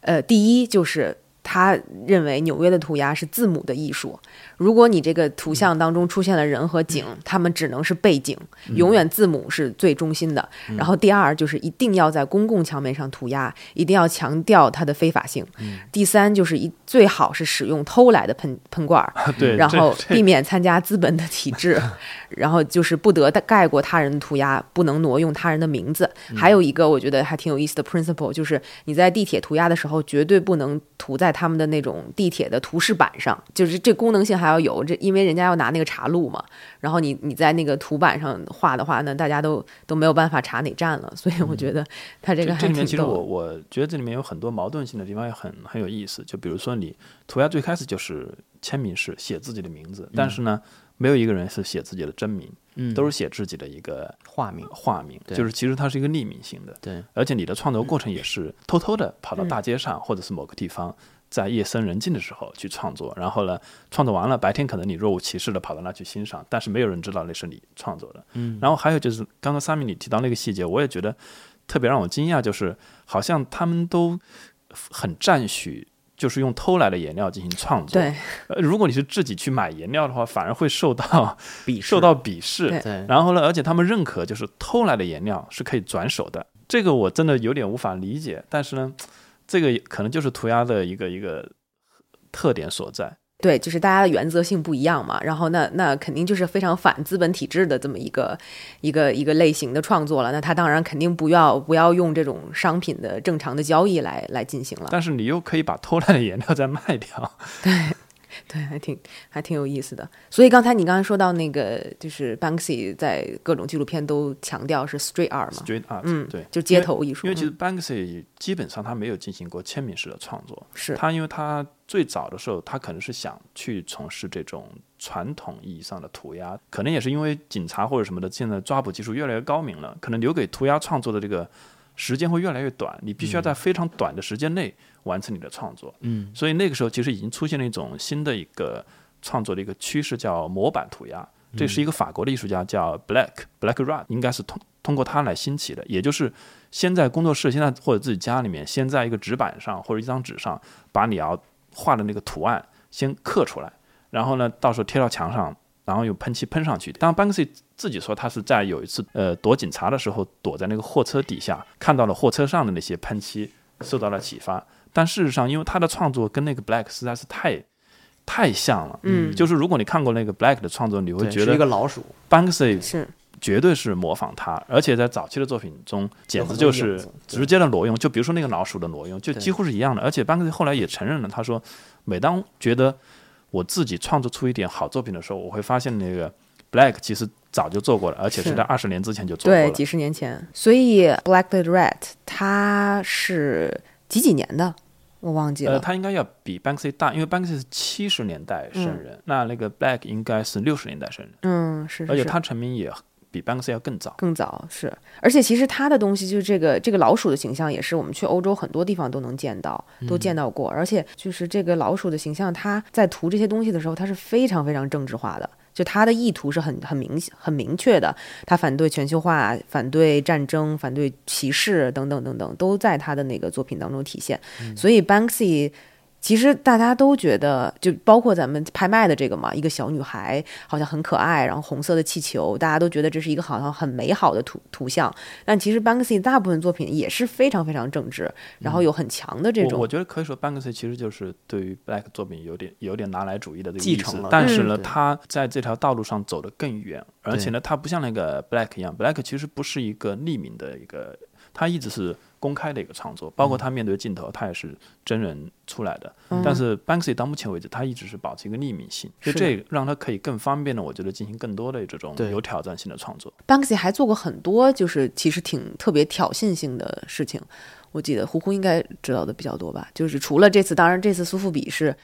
呃，第一就是他认为纽约的涂鸦是字母的艺术。如果你这个图像当中出现了人和景，他们只能是背景，永远字母是最中心的。然后第二就是一定要在公共墙面上涂鸦，一定要强调它的非法性。第三就是一最好是使用偷来的喷喷罐，儿，然后避免参加资本的体制，然后就是不得盖过他人的涂鸦，不能挪用他人的名字。还有一个我觉得还挺有意思的 principle，就是你在地铁涂鸦的时候，绝对不能涂在他们的那种地铁的图示板上，就是这功能性还。要有这，因为人家要拿那个查路嘛，然后你你在那个图板上画的话，那大家都 都没有办法查哪站了，所以我觉得他这个这里面其实我我觉得这里面有很多矛盾性的地方，也很很有意思。就比如说你涂鸦最开始就是签名式写自己的名字，但是呢，没有一个人是写自己的真名，嗯，都是写自己的一个化名，化名，就是其实它是一个匿名性的，对，而且你的创作过程也是偷偷的跑到大街上或者是某个地方。在夜深人静的时候去创作，然后呢，创作完了，白天可能你若无其事的跑到那去欣赏，但是没有人知道那是你创作的。嗯，然后还有就是刚刚三米你提到那个细节，我也觉得特别让我惊讶，就是好像他们都很赞许，就是用偷来的颜料进行创作。对，呃，如果你是自己去买颜料的话，反而会受到鄙受到鄙视。对，然后呢，而且他们认可就是偷来的颜料是可以转手的，这个我真的有点无法理解，但是呢。这个可能就是涂鸦的一个一个特点所在。对，就是大家的原则性不一样嘛。然后那那肯定就是非常反资本体制的这么一个一个一个类型的创作了。那他当然肯定不要不要用这种商品的正常的交易来来进行了。但是你又可以把偷来的颜料再卖掉。对。对，还挺还挺有意思的。所以刚才你刚才说到那个，就是 Banksy 在各种纪录片都强调是 street art 嘛，street art，嗯，对，就街头艺术。因为其实 Banksy 基本上他没有进行过签名式的创作，是他因为他最早的时候他可能是想去从事这种传统意义上的涂鸦，可能也是因为警察或者什么的现在抓捕技术越来越高明了，可能留给涂鸦创作的这个时间会越来越短，你必须要在非常短的时间内。完成你的创作，嗯，所以那个时候其实已经出现了一种新的一个创作的一个趋势，叫模板涂鸦。这是一个法国的艺术家叫 Black Black Rod，应该是通通过他来兴起的。也就是先在工作室，现在或者自己家里面，先在一个纸板上或者一张纸上，把你要画的那个图案先刻出来，然后呢，到时候贴到墙上，然后用喷漆喷上去。当 Banksy 自己说他是在有一次呃躲警察的时候，躲在那个货车底下，看到了货车上的那些喷漆，受到了启发。但事实上，因为他的创作跟那个 Black 实在是太太像了，嗯，就是如果你看过那个 Black 的创作，你会觉得一个老鼠，Banksy 是绝对是模仿他，而且在早期的作品中，简直就是直接的挪用。就比如说那个老鼠的挪用，就几乎是一样的。而且 Banksy 后来也承认了，他说，每当觉得我自己创作出一点好作品的时候，我会发现那个 Black 其实早就做过了，而且是在二十年之前就做过了，对，几十年前。所以 Black the Rat 他是几几年的？我忘记了，呃，他应该要比 Banksy 大，因为 Banksy 是七十年代生人，那那个 Black 应该是六十年代生人，嗯，是，而且他成名也比 Banksy 要更早，更早是，而且其实他的东西就是这个这个老鼠的形象，也是我们去欧洲很多地方都能见到，都见到过，而且就是这个老鼠的形象，他在涂这些东西的时候，他是非常非常政治化的。就他的意图是很很明很明确的，他反对全球化，反对战争，反对歧视等等等等，都在他的那个作品当中体现。所以 Banksy。其实大家都觉得，就包括咱们拍卖的这个嘛，一个小女孩好像很可爱，然后红色的气球，大家都觉得这是一个好像很美好的图图像。但其实 Banksy 大部分作品也是非常非常政治，然后有很强的这种。我觉得可以说 Banksy 其实就是对于 Black 作品有点有点拿来主义的这个继承了。但是呢，他在这条道路上走得更远，而且呢，他不像那个 Black 一样，Black 其实不是一个匿名的一个他一直是公开的一个创作，包括他面对镜头，他也是真人出来的。嗯但是 Banksy 到目前为止，他一直是保持一个匿名性，所以这让他可以更方便的，我觉得进行更多的这种有挑战性的创作。Banksy 还做过很多，就是其实挺特别挑衅性的事情。我记得胡胡应该知道的比较多吧？就是除了这次，当然这次苏富比是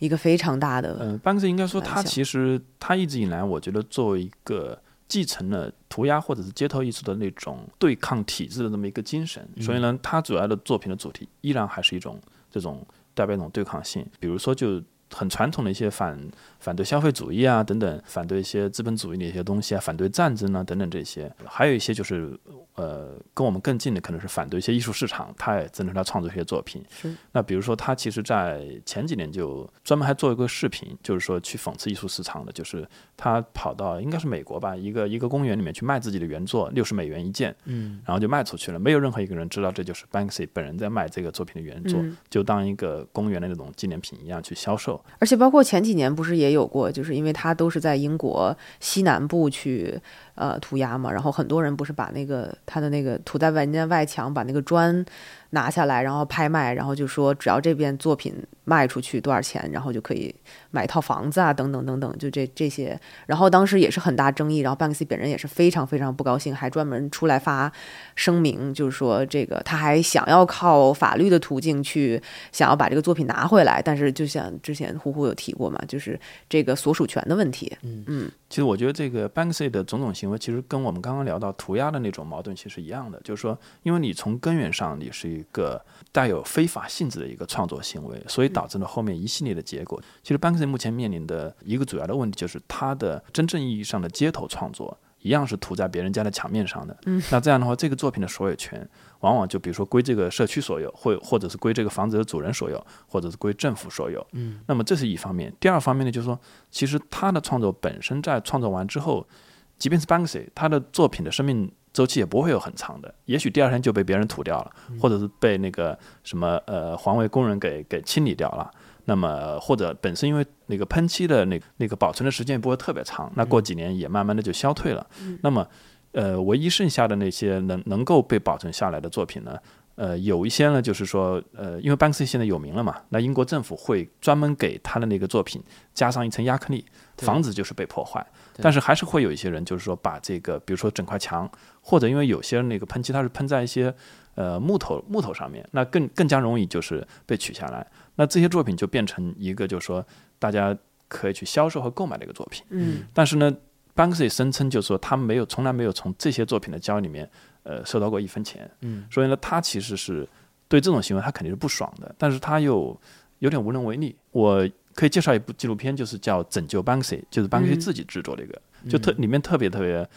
一个非常大的，嗯、班克 Banksy 应该说他其实他一直以来，我觉得作为一个继承了涂鸦或者是街头艺术的那种对抗体制的这么一个精神，所以呢，他主要的作品的主题依然还是一种这种代表一种对抗性，比如说就。很传统的一些反反对消费主义啊等等，反对一些资本主义的一些东西啊，反对战争啊等等这些，还有一些就是呃跟我们更近的可能是反对一些艺术市场，他也支持他创作一些作品。是那比如说他其实在前几年就专门还做一个视频，就是说去讽刺艺术市场的，就是他跑到应该是美国吧，一个一个公园里面去卖自己的原作，六十美元一件，嗯，然后就卖出去了，没有任何一个人知道这就是 Banksy 本人在卖这个作品的原作，嗯就当一个公园的那种纪念品一样去销售。而且包括前几年不是也有过，就是因为他都是在英国西南部去呃涂鸦嘛，然后很多人不是把那个他的那个涂在人家外墙，把那个砖拿下来，然后拍卖，然后就说只要这边作品卖出去多少钱，然后就可以买一套房子啊，等等等等，就这这些。然后当时也是很大争议，然后 Banksy 本人也是非常非常不高兴，还专门出来发声明，就是说这个他还想要靠法律的途径去想要把这个作品拿回来，但是就像之前呼呼有提过嘛，就是这个所属权的问题。嗯其实我觉得这个 Banksy 的种种行为，其实跟我们刚刚聊到涂鸦的那种矛盾其实一样的，就是说，因为你从根源上你是一个带有非法性质的一个创作行为，所以导致了后面一系列的结果。其实 Banksy 目前面临的一个主要的问题就是他的真正意义上的街头创作。一样是涂在别人家的墙面上的，嗯，那这样的话，这个作品的所有权往往就比如说归这个社区所有，或或者是归这个房子的主人所有，或者是归政府所有，嗯，那么这是一方面。第二方面呢，就是说，其实他的创作本身在创作完之后，即便是 Banksy，他的作品的生命周期也不会有很长的，也许第二天就被别人涂掉了，或者是被那个什么呃环卫工人给给清理掉了。那么或者本身因为那个喷漆的那那个保存的时间也不会特别长，那过几年也慢慢的就消退了。那么呃，唯一剩下的那些能能够被保存下来的作品呢？呃，有一些呢，就是说，呃，因为 Banksy 现在有名了嘛，那英国政府会专门给他的那个作品加上一层亚克力，防止就是被破坏。但是还是会有一些人，就是说把这个，比如说整块墙，或者因为有些那个喷漆它是喷在一些呃木头木头上面，那更更加容易就是被取下来。那这些作品就变成一个，就是说大家可以去销售和购买的一个作品。嗯但是呢，Banksy 声称就是说他没有从来没有从这些作品的交易里面呃收到过一分钱。嗯，所以呢，他其实是对这种行为他肯定是不爽的，但是他又有点无能为力。我可以介绍一部纪录片，就是叫《拯救 Banksy》，就是 Banksy 嗯自己制作的一个，就特里面特别特别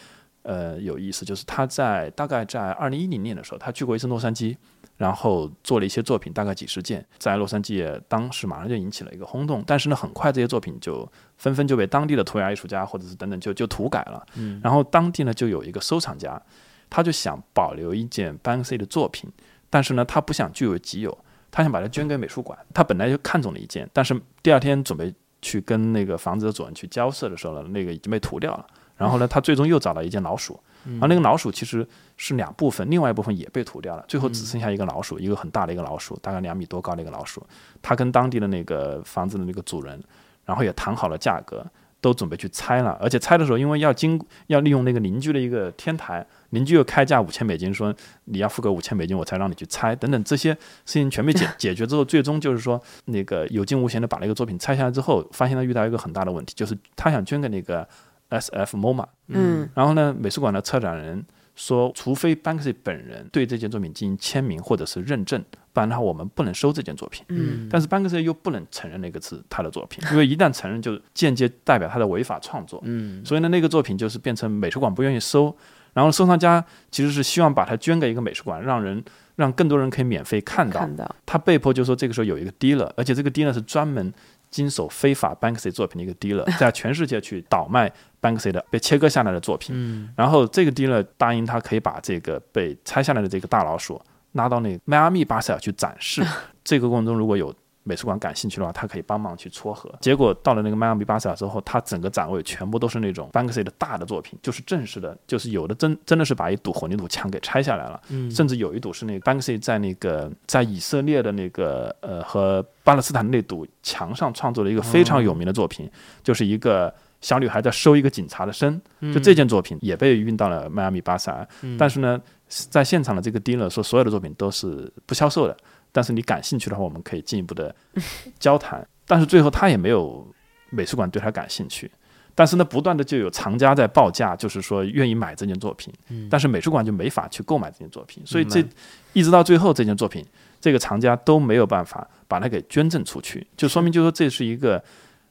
呃有意思，就是他在大概在二零一零年的时候，他去过一次洛杉矶。然后做了一些作品，大概几十件，在洛杉矶也当时马上就引起了一个轰动。但是呢，很快这些作品就纷纷就被当地的涂鸦艺术家或者是等等就就涂改了。嗯，然后当地呢就有一个收藏家，他就想保留一件 Banksy 的作品，但是呢他不想据为己有，他想把它捐给美术馆。他本来就看中了一件，但是第二天准备去跟那个房子的主人去交涉的时候呢，那个已经被涂掉了。然后呢，他最终又找到一件老鼠，然后那个老鼠其实是两部分，另外一部分也被涂掉了，最后只剩下一个老鼠，一个很大的一个老鼠，大概两米多高的一个老鼠。他跟当地的那个房子的那个主人，然后也谈好了价格，都准备去拆了。而且拆的时候，因为要经要利用那个邻居的一个天台，邻居又开价五千美金，说你要付个五千美金，我才让你去拆。等等这些事情全被解 解决之后，最终就是说那个有惊无险的把那个作品拆下来之后，发现他遇到一个很大的问题，就是他想捐给那个 S.F. MoMA，嗯然后呢，美术馆的策展人说，除非 Banksy 本人对这件作品进行签名或者是认证，不然的话我们不能收这件作品。嗯但是 Banksy 又不能承认那个是他的作品，因为一旦承认，就间接代表他的违法创作。嗯所以呢，那个作品就是变成美术馆不愿意收，然后收藏家其实是希望把它捐给一个美术馆，让人让更多人可以免费看到。看到他被迫就说这个时候有一个 dealer，而且这个 dealer 是专门经手非法 Banksy 作品的一个 dealer，在全世界去倒卖 Banksy 的被切割下来的作品。嗯然后这个 dealer 答应他可以把这个被拆下来的这个大老鼠拉到那迈阿密巴塞尔去展示。这个过程中如果有美术馆感兴趣的话，他可以帮忙去撮合。结果到了那个迈阿密巴塞尔之后，他整个展位全部都是那种 Banksy 的大的作品，就是正式的，就是有的真真的是把一堵混凝土墙给拆下来了，嗯。甚至有一堵是那个 Banksy 在那个在以色列的那个呃和巴勒斯坦那堵墙上创作了一个非常有名的作品，就是一个小女孩在收一个警察的身，就这件作品也被运到了迈阿密巴塞尔，但是呢，在现场的这个 dealer 说所有的作品都是不销售的。但是你感兴趣的话，我们可以进一步的 交谈。但是最后他也没有美术馆对他感兴趣。但是呢，不断的就有藏家在报价，就是说愿意买这件作品。但是美术馆就没法去购买这件作品。所以这一直到最后，这件作品这个藏家都没有办法把它给捐赠出去，就说明就说这是一个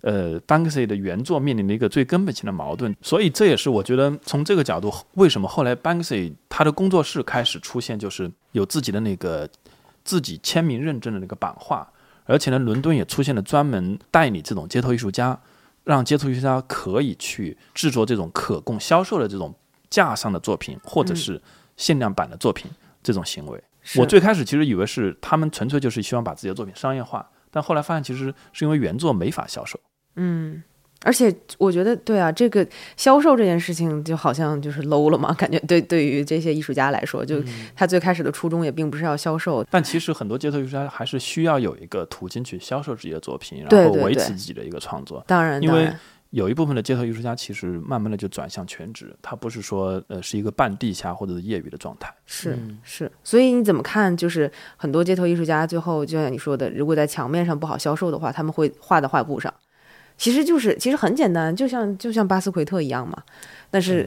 呃 Banksy 的原作面临的一个最根本性的矛盾。所以这也是我觉得从这个角度，为什么后来 Banksy 他的工作室开始出现，就是有自己的那个。自己签名认证的那个版画，而且呢，伦敦也出现了专门代理这种街头艺术家，让街头艺术家可以去制作这种可供销售的这种架上的作品，或者是限量版的作品这种行为。我最开始其实以为是他们纯粹就是希望把自己的作品商业化，但后来发现其实是因为原作没法销售。嗯。而且我觉得，对啊，这个销售这件事情就好像就是 low 了嘛，感觉对对于这些艺术家来说，就他最开始的初衷也并不是要销售。但其实很多街头艺术家还是需要有一个途径去销售自己的作品，然后维持自己的一个创作。当然，因为有一部分的街头艺术家其实慢慢的就转向全职，他不是说呃是一个半地下或者是业余的状态。是是，所以你怎么看？就是很多街头艺术家最后就像你说的，如果在墙面上不好销售的话，他们会画在画布上。其实就是，其实很简单，就像就像巴斯奎特一样嘛，但是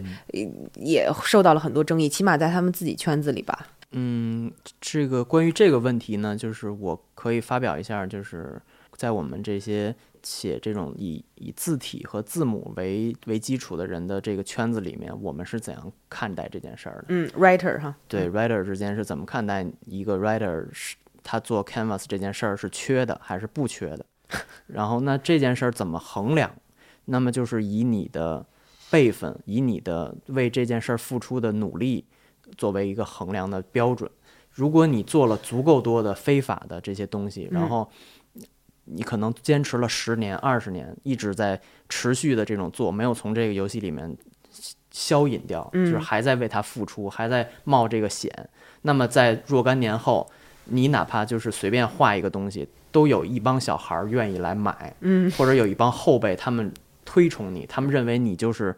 也受到了很多争议，起码在他们自己圈子里吧。嗯，这个关于这个问题呢，就是我可以发表一下，就是在我们这些写这种以以字体和字母为为基础的人的这个圈子里面，我们是怎样看待这件事儿的？嗯，writer 哈，对，writer 之间是怎么看待一个 writer 是他做 canvas 这件事儿是缺的还是不缺的？然后，那这件事儿怎么衡量？那么就是以你的辈分，以你的为这件事儿付出的努力作为一个衡量的标准。如果你做了足够多的非法的这些东西，然后你可能坚持了十年、二十年，一直在持续的这种做，没有从这个游戏里面消隐掉，就是还在为他付出，还在冒这个险。那么在若干年后，你哪怕就是随便画一个东西。都有一帮小孩儿愿意来买，嗯，或者有一帮后辈，他们推崇你，他们认为你就是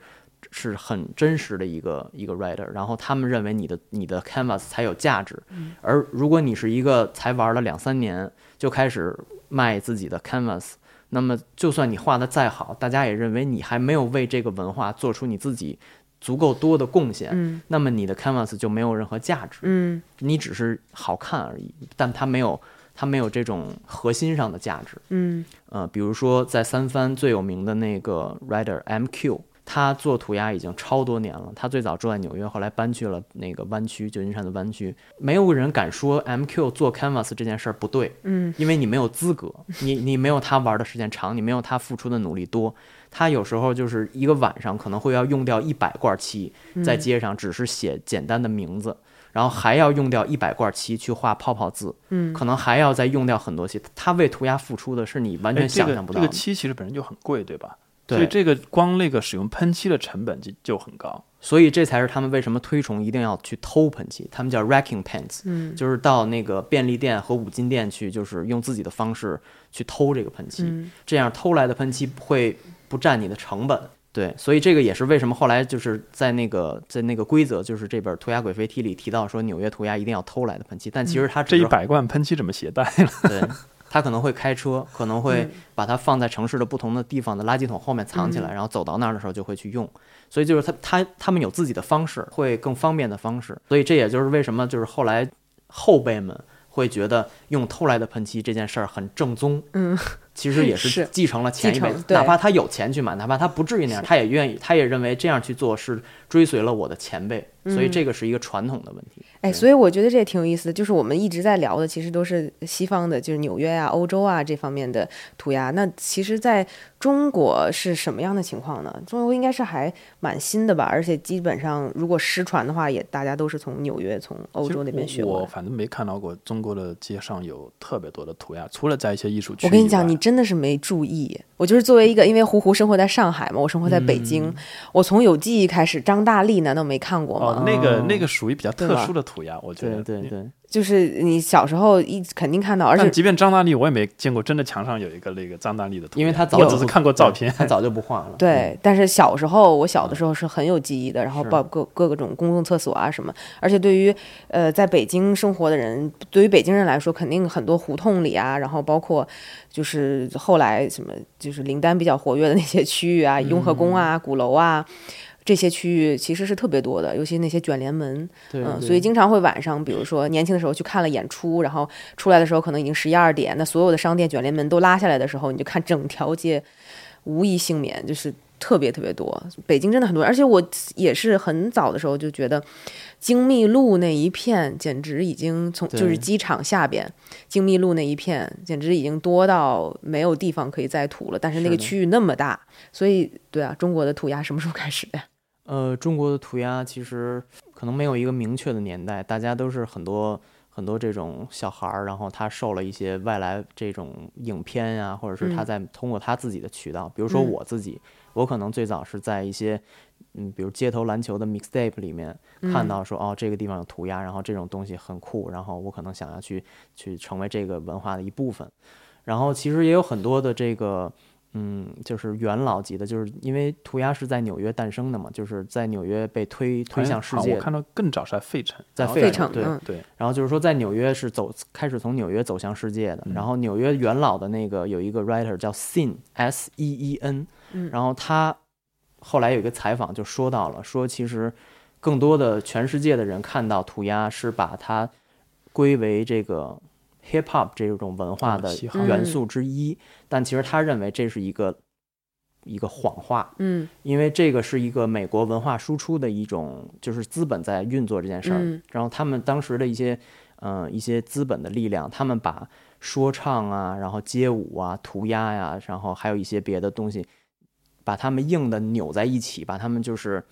是很真实的一个一个 writer，然后他们认为你的你的 canvas 才有价值。而如果你是一个才玩了两三年就开始卖自己的 canvas，那么就算你画的再好，大家也认为你还没有为这个文化做出你自己足够多的贡献，那么你的 canvas 就没有任何价值，嗯，你只是好看而已，但它没有。它没有这种核心上的价值，嗯，呃，比如说在三番最有名的那个 writer M.Q，他做涂鸦已经超多年了。他最早住在纽约，后来搬去了那个湾区，旧金山的湾区。没有人敢说 M.Q 做 canvas 这件事儿不对，嗯，因为你没有资格，你你没有他玩的时间长，你没有他付出的努力多。他有时候就是一个晚上可能会要用掉一百罐漆，在街上只是写简单的名字。然后还要用掉一百罐漆去画泡泡字，嗯，可能还要再用掉很多漆。他为涂鸦付出的是你完全想象不到。这个漆其实本身就很贵，对吧？对。所以这个光那个使用喷漆的成本就就很高。所以这才是他们为什么推崇一定要去偷喷漆。他们叫 racking paints，嗯，就是到那个便利店和五金店去，就是用自己的方式去偷这个喷漆。这样偷来的喷漆会不占你的成本。对，所以这个也是为什么后来就是在那个在那个规则，就是这本《涂鸦鬼飞踢》里提到说纽约涂鸦一定要偷来的喷漆，但其实他这一百罐喷漆怎么携带了？对，他可能会开车，可能会把它放在城市的不同的地方的垃圾桶后面藏起来，然后走到那儿的时候就会去用。所以就是他他他们有自己的方式，会更方便的方式。所以这也就是为什么就是后来后辈们会觉得用偷来的喷漆这件事儿很正宗。嗯。其实也是继承了前一辈哪怕他有钱去买，哪怕他不至于那样，他也愿意，他也认为这样去做是追随了我的前辈，所以这个是一个传统的问题。哎，所以我觉得这也挺有意思的，就是我们一直在聊的，其实都是西方的，就是纽约啊、欧洲啊这方面的涂鸦。那其实在中国是什么样的情况呢？中国应该是还蛮新的吧，而且基本上如果失传的话，也大家都是从纽约、从欧洲那边学过。我反正没看到过中国的街上有特别多的涂鸦，除了在一些艺术区。我跟你讲，你真的是没注意。我就是作为一个，因为胡胡生活在上海嘛，我生活在北京，我从有记忆开始，张大力难道没看过吗？哦，那个那个属于比较特殊的涂鸦，我觉得。对对对。就是你小时候一肯定看到，而且即便张大力，我也没见过真的墙上有一个那个张大力的图，因为他早我只是看过照片，他早就不画了。对，但是小时候我小的时候是很有记忆的，然后包各各个种公共厕所啊什么，而且对于呃在北京生活的人，对于北京人来说，肯定很多胡同里啊，然后包括就是后来什么就是林丹比较活跃的那些区域啊，雍和宫啊、鼓楼啊。这些区域其实是特别多的，尤其那些卷帘门，嗯，所以经常会晚上，比如说年轻的时候去看了演出，然后出来的时候可能已经十一二点，那所有的商店卷帘门都拉下来的时候，你就看整条街无一幸免，就是特别特别多。北京真的很多，而且我也是很早的时候就觉得，精密路那一片简直已经从就是机场下边，精密路那一片简直已经多到没有地方可以再涂了。但是那个区域那么大，所以对啊，中国的涂鸦什么时候开始的？呃，中国的涂鸦其实可能没有一个明确的年代，大家都是很多很多这种小孩儿，然后他受了一些外来这种影片呀，或者是他在通过他自己的渠道，比如说我自己，我可能最早是在一些嗯，比如街头篮球的 mixtape 里面看到说，哦，这个地方有涂鸦，然后这种东西很酷，然后我可能想要去去成为这个文化的一部分，然后其实也有很多的这个。嗯，就是元老级的，就是因为涂鸦是在纽约诞生的嘛，就是在纽约被推推向世界。我看到更早是在费城，在费城，对对。然后就是说，在纽约是走开始从纽约走向世界的。然后纽约元老的那个有一个 writer 叫 Sin S E E N，然后他后来有一个采访就说到了，说其实更多的全世界的人看到涂鸦是把它归为这个。Hip hop 这种文化的元素之一，但其实他认为这是一个一个谎话，嗯，因为这个是一个美国文化输出的一种，就是资本在运作这件事儿，然后他们当时的一些嗯一些资本的力量，他们把说唱啊，然后街舞啊，涂鸦呀，然后还有一些别的东西，把他们硬的扭在一起，把他们就是。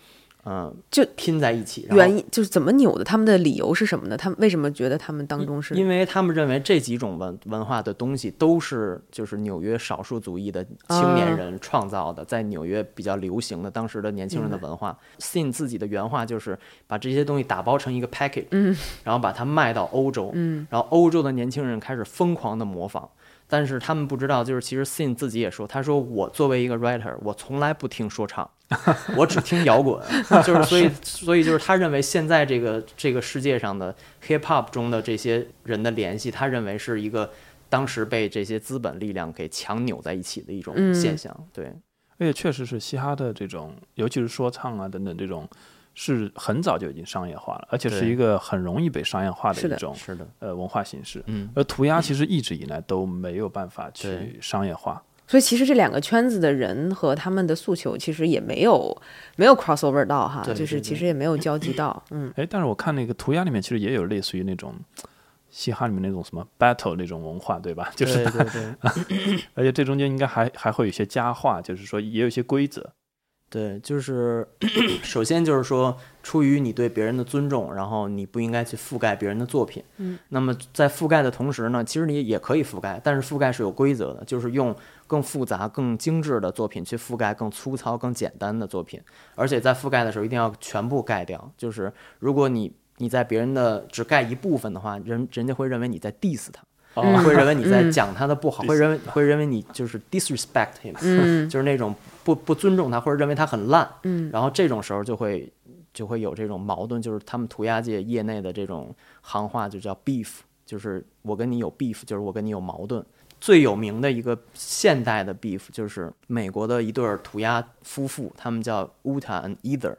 嗯，就拼在一起，原因就是怎么扭的？他们的理由是什么呢？他们为什么觉得他们当中是？因为他们认为这几种文文化的东西都是就是纽约少数族裔的青年人创造的，在纽约比较流行的当时的年轻人的文化。Sin 自己的原话就是把这些东西打包成一个 package，嗯，然后把它卖到欧洲，嗯，然后欧洲的年轻人开始疯狂的模仿。但是他们不知道，就是其实 Sin 自己也说，他说我作为一个 writer，我从来不听说唱，我只听摇滚，就是所以所以就是他认为现在这个这个世界上的 hip hop 中的这些人的联系，他认为是一个当时被这些资本力量给强扭在一起的一种现象。对，而且确实是嘻哈的这种，尤其是说唱啊等等这种。是很早就已经商业化了，而且是一个很容易被商业化的一种是的呃文化形式。嗯，而涂鸦其实一直以来都没有办法去商业化，所以其实这两个圈子的人和他们的诉求其实也没有没有 crossover 到哈，就是其实也没有交集到。嗯，哎，但是我看那个涂鸦里面其实也有类似于那种嘻哈里面那种什么 battle 那种文化，对吧？就是对对，而且这中间应该还还会有一些佳话，就是说也有一些规则。对，就是 首先就是说，出于你对别人的尊重，然后你不应该去覆盖别人的作品。嗯，那么在覆盖的同时呢，其实你也可以覆盖，但是覆盖是有规则的，就是用更复杂、更精致的作品去覆盖更粗糙、更简单的作品。而且在覆盖的时候一定要全部盖掉，就是如果你你在别人的只盖一部分的话，人人家会认为你在 diss 他。会认为你在讲他的不好，会认为会认为你就是 disrespect him，就是那种不不尊重他，或者认为他很烂。嗯，然后这种时候就会就会有这种矛盾，就是他们涂鸦界业内的这种行话就叫 beef，就是我跟你有 beef，就是我跟你有矛盾。最有名的一个现代的 beef 就是美国的一对涂鸦夫妇，他们叫 Uta and Either，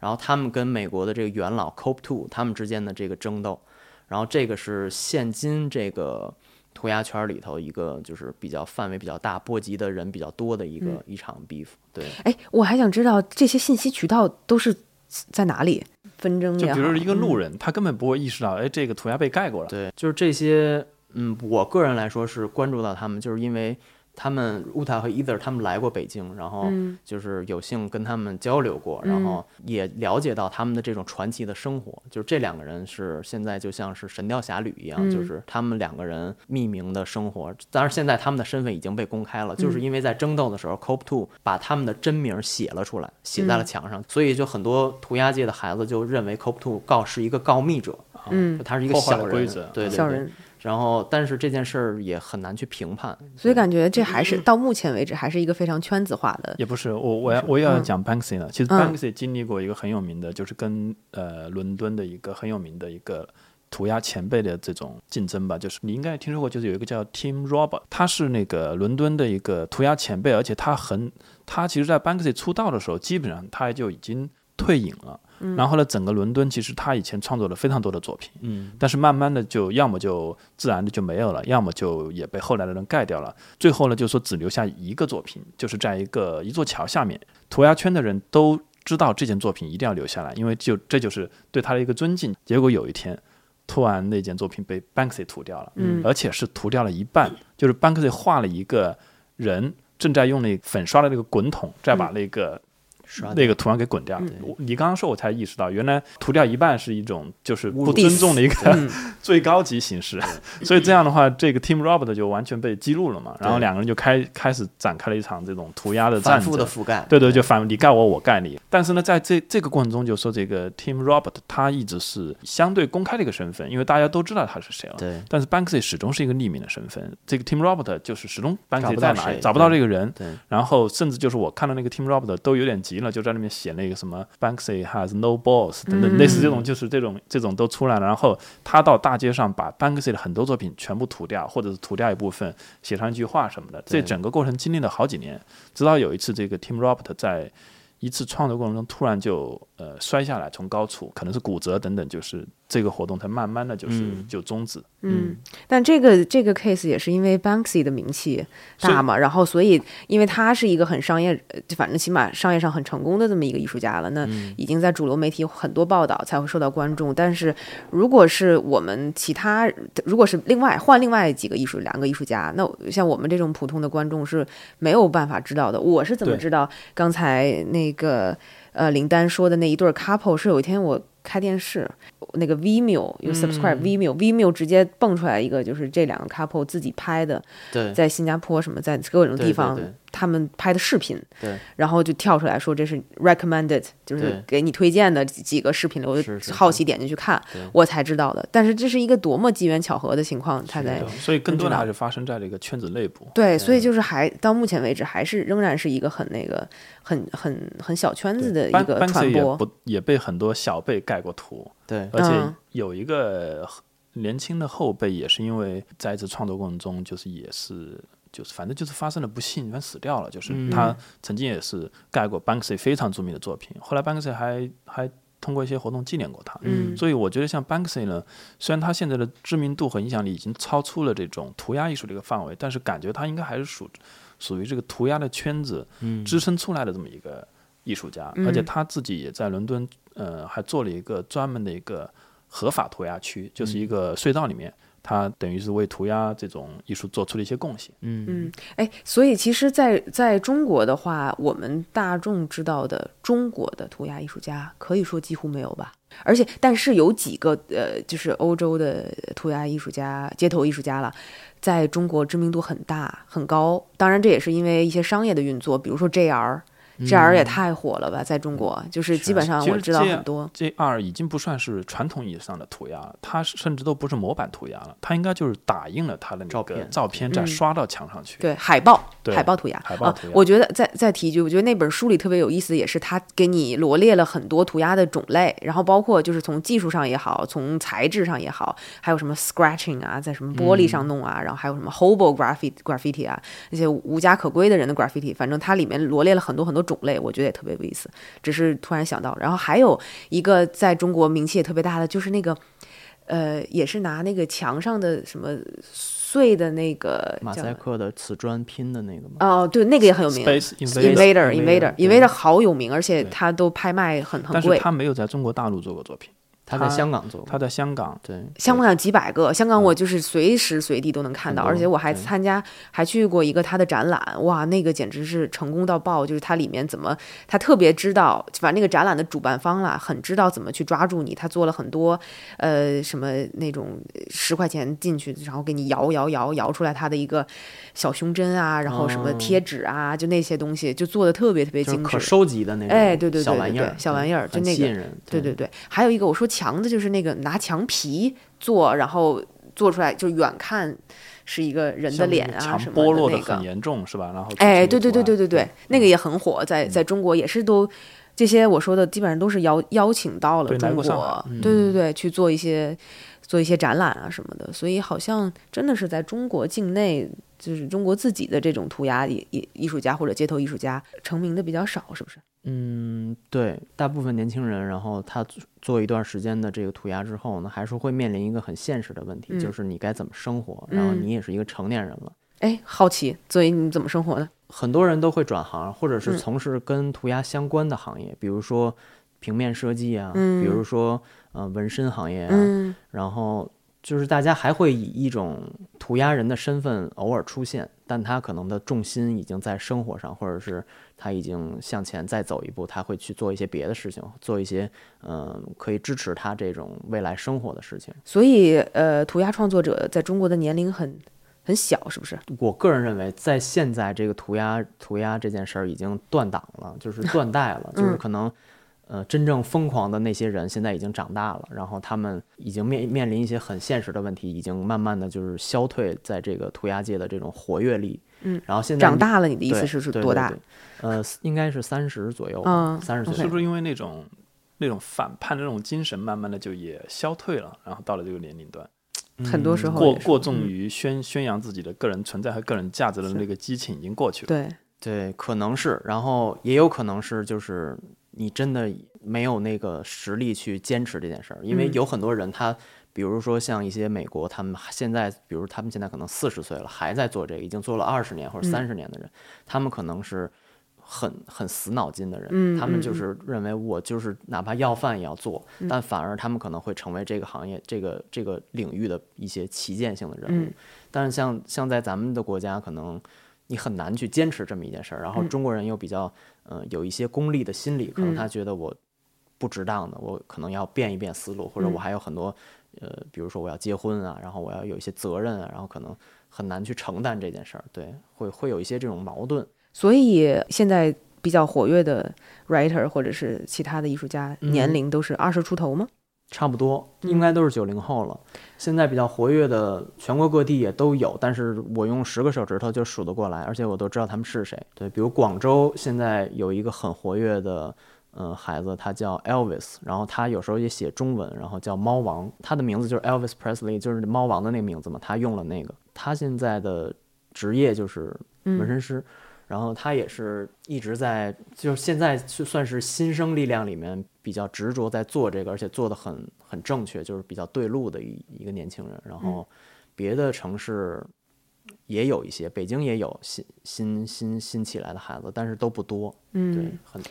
然后他们跟美国的这个元老 Cope Two 他们之间的这个争斗。然后这个是现今这个涂鸦圈里头一个就是比较范围比较大、波及的人比较多的一个、一场 beef。对，哎，我还想知道这些信息渠道都是在哪里？纷争就比如一个路嗯人，他根本不会意识到，哎，这个涂鸦被盖过了。对，就是这些，嗯，我个人来说是关注到他们，就是因为他们乌塔和 either 他们来过北京，然后嗯。就是有幸跟他们交流过，然后也了解到他们的这种传奇的生活。就是这两个人是现在就像是《神雕侠侣》一样，嗯。就是他们两个人匿名的生活。当然，现在他们的身份已经被公开了，就是因为在争斗的时候 c o p Two 把他们的真名写了出来，写在了墙上，所以就很多涂鸦界的孩子就认为 c o p Two 告是一个告密者。嗯，他是一个小人，规则。对对对。小人，然后，但是这件事儿也很难去评判，所以感觉这还是到目前为止还是一个非常圈子化的。也不是我，我要我也要讲 Banksy 呢。其实嗯 Banksy 经历过一个很有名的，就是跟呃伦敦的一个很有名的一个涂鸦前辈的这种竞争吧。就是你应该听说过，就是有一个叫 Tim Robert，他是那个伦敦的一个涂鸦前辈，而且他很他其实，在 Banksy 出道的时候，基本上他就已经退隐了。然后呢，整个伦敦其实他以前创作了非常多的作品，嗯，但是慢慢的就要么就自然的就没有了，要么就也被后来的人盖掉了。最后呢，就说只留下一个作品，就是在一个一座桥下面，涂鸦圈的人都知道这件作品一定要留下来，因为就这就是对他的一个尊敬。结果有一天，突然那件作品被 Banksy 涂掉了，嗯而且是涂掉了一半，就是 Banksy 画了一个人正在用那粉刷的那个滚筒，再把那个。刷那个图案给滚掉。我你刚刚说，我才意识到，原来涂掉一半是一种就是不尊重的一个 嗯最高级形式。所以这样的话，这个 Team Robert 就完全被激怒了嘛。然后两个人就开开始展开了一场这种涂鸦的战争反复的。覆盖，对对，就反你盖我，我盖你。但是呢，在这这个过程中，就说这个 Team Robert 他一直是相对公开的一个身份，因为大家都知道他是谁了。对但是 Banksy 始终是一个匿名的身份。这个 Team Robert 就是始终找 Banksy 不在哪里找不到这个人。对然后甚至就是我看到那个 Team Robert 都有点急了，就在那边写那个什么 Banksy has no balls 等等，类似这种就是这种这种都出来了。然后他到大街上把 Banksy 的很多作品全部涂掉，或者是涂掉一部分，写上一句话什么的。这整个过程经历了好几年，直到有一次这个 Tim Robert 在一次创作过程中突然就呃摔下来，从高处可能是骨折等等，就是这个活动才慢慢的就是、嗯就终止。嗯，但这个这个 case 也是因为 Banksy 的名气大嘛，然后所以因为他是一个很商业，呃反正起码商业上很成功的这么一个艺术家了，那已经在主流媒体有很多报道才会受到关注。但是如果是我们其他，如果是另外换另外几个艺术两个艺术家，那像我们这种普通的观众是没有办法知道的。我是怎么知道刚才那个呃林丹说的那一对儿 couple 是有一天我开电视，那个 Vimeo 有 subscribe Vimeo，Vimeo、直接蹦出来一个，就是这两个 couple 自己拍的，对。在新加坡什么，在各种地方他们拍的视频，对。然后就跳出来说这是 recommended，就是给你推荐的几几个视频，我就好奇点进去看对，我才知道的。但是这是一个多么机缘巧合的情况，他在所以更多的还是发生在这个圈子内部。对，所以就是还到目前为止还是仍然是一个很那个很很很小圈子的一个传播。不也被很多小辈盖过图，对。而且嗯。有一个年轻的后辈也是因为在这创作过程中，就是也是就是反正就是发生了不幸，反正死掉了。就是嗯。他曾经也是盖过 Banksy 非常著名的作品，后来 Banksy 还还通过一些活动纪念过他。嗯。所以我觉得像 Banksy 呢，虽然他现在的知名度和影响力已经超出了这种涂鸦艺术的一个范围，但是感觉他应该还是属属于这个涂鸦的圈子支撑出来的这么一个艺术家，嗯而且他自己也在伦敦，呃，还做了一个专门的一个合法涂鸦区，就是一个隧道里面，他等于是为涂鸦这种艺术做出了一些贡献。嗯嗯，哎，所以其实在，在中国的话，我们大众知道的中国的涂鸦艺术家，可以说几乎没有吧。而且，但是有几个呃，就是欧洲的涂鸦艺术家、街头艺术家了，在中国知名度很大很高。当然，这也是因为一些商业的运作，比如说 JR。JR 也太火了吧，在中国，就是基本上我知道很多。J 二已经不算是传统意义上的涂鸦了，它甚至都不是模板涂鸦了，它应该就是打印了它的那个照片照片，再嗯刷到墙上去。对海报，海报涂鸦，啊海报涂鸦我觉得再再提一句，我觉得那本书里特别有意思，也是它给你罗列了很多涂鸦的种类，然后包括就是从技术上也好，从材质上也好，还有什么 scratching 啊，在什么玻璃上弄啊，然后还有什么 hobo graffiti graffiti 啊，那些无家可归的人的 graffiti，反正它里面罗列了很多很多种类，我觉得也特别有意思。只是突然想到，然后还有一个在中国名气也特别大的，就是那个。呃，也是拿那个墙上的什么碎的那个马赛克的瓷砖拼的那个吗？哦，对，那个也很有名 Invader Invader，Invader 好有名，而且他都拍卖很很贵。但是他没有在中国大陆做过作品，他在香港做过，他在香港。对，香港有几百个，香港我就是随时随地都能看到，而且我还参加，还去过一个他的展览，哇，那个简直是成功到爆！就是它里面怎么，他特别知道，反正那个展览的主办方啦，很知道怎么去抓住你，他做了很多，呃，什么那种十块钱进去，然后给你摇摇摇摇出来他的一个小胸针啊，然后什么哦贴纸啊，就那些东西，就做的特别特别就是精致。可收集的那种，哎对对对对对小玩意儿，小玩意儿就那个对对对，还有一个我说墙的，就是那个拿墙皮做，然后做出来就远看是一个人的脸啊墙什么剥落的那个的很。严重是吧？然后哎，对对对对对对，那个也很火，在在中国也是都这些我说的基本上都是邀邀请到了中国，对对对，去做一些做一些展览啊什么的，所以好像真的是在中国境内。就是中国自己的这种涂鸦艺艺艺术家或者街头艺术家成名的比较少，是不是？嗯，对，大部分年轻人，然后他做做一段时间的这个涂鸦之后呢，还是会面临一个很现实的问题，嗯就是你该怎么生活。然后嗯你也是一个成年人了，哎，好奇，所以你怎么生活的？很多人都会转行，或者是嗯从事跟涂鸦相关的行业，比如说平面设计啊，嗯比如说呃纹身行业啊，嗯然后就是大家还会以一种涂鸦人的身份偶尔出现，但他可能的重心已经在生活上，或者是他已经向前再走一步，他会去做一些别的事情，做一些嗯、呃可以支持他这种未来生活的事情。所以，呃，涂鸦创作者在中国的年龄很很小，是不是？我个人认为，在现在这个涂鸦涂鸦这件事儿已经断档了，就是断 代了，就是嗯可能。呃，真正疯狂的那些人现在已经长大了，然后他们已经面面临一些很现实的问题，已经慢慢的就是消退在这个涂鸦界的这种活跃力。嗯，然后现在长大了，你的意思是是多大？对对对呃，应该是三十左右嗯三十岁是不是因为那种那种反叛的那种精神，慢慢的就也消退了，然后到了这个年龄段，很多时候过过重嗯于宣宣扬自己的个人存在和个人价值的那个激情已经过去了。对，对，可能是，然后也有可能是，就是你真的没有那个实力去坚持这件事儿，因为嗯有很多人他，比如说像一些美国，他们现在，比如他们现在可能四十岁了，还在做这个，已经做了二十年或者嗯三十年的人，他们可能是很很死脑筋的人，嗯他们就嗯嗯是认为我就是哪怕要饭也要做，嗯但反而他们可能会成为这个行业这个这个领域的一些旗舰性的人物。嗯但是像像在咱们的国家，可能你很难去坚持这么一件事儿。然后嗯中国人又比较呃有一些功利的心理，可能嗯他觉得我不值当的，我可能要变一变思路，或者我嗯还有很多呃，比如说我要结婚啊，然后我要有一些责任啊，然后可能很难去承担这件事儿。对，会会有一些这种矛盾。所以现在比较活跃的 writer 或者是其他的艺术家，嗯年龄都是二十出头吗？差不多，嗯应该都是九零后了。现在比较活跃的，全国各地也都有，但是我用十个手指头就数得过来，而且我都知道他们是谁。对，比如广州现在有一个很活跃的，嗯，孩子，他叫 Elvis，然后他有时候也写中文，然后叫猫王，他的名字就是 Elvis Presley，就是猫王的那个名字嘛，他用了那个。他现在的职业就是纹嗯身师。然后他也是一直在，就是现在就算是新生力量里面比较执着在做这个，而且做的很很正确，就是比较对路的一一个年轻人。然后别的城市也有一些，北京也有新新新新起来的孩子，但是都不多，对嗯，，很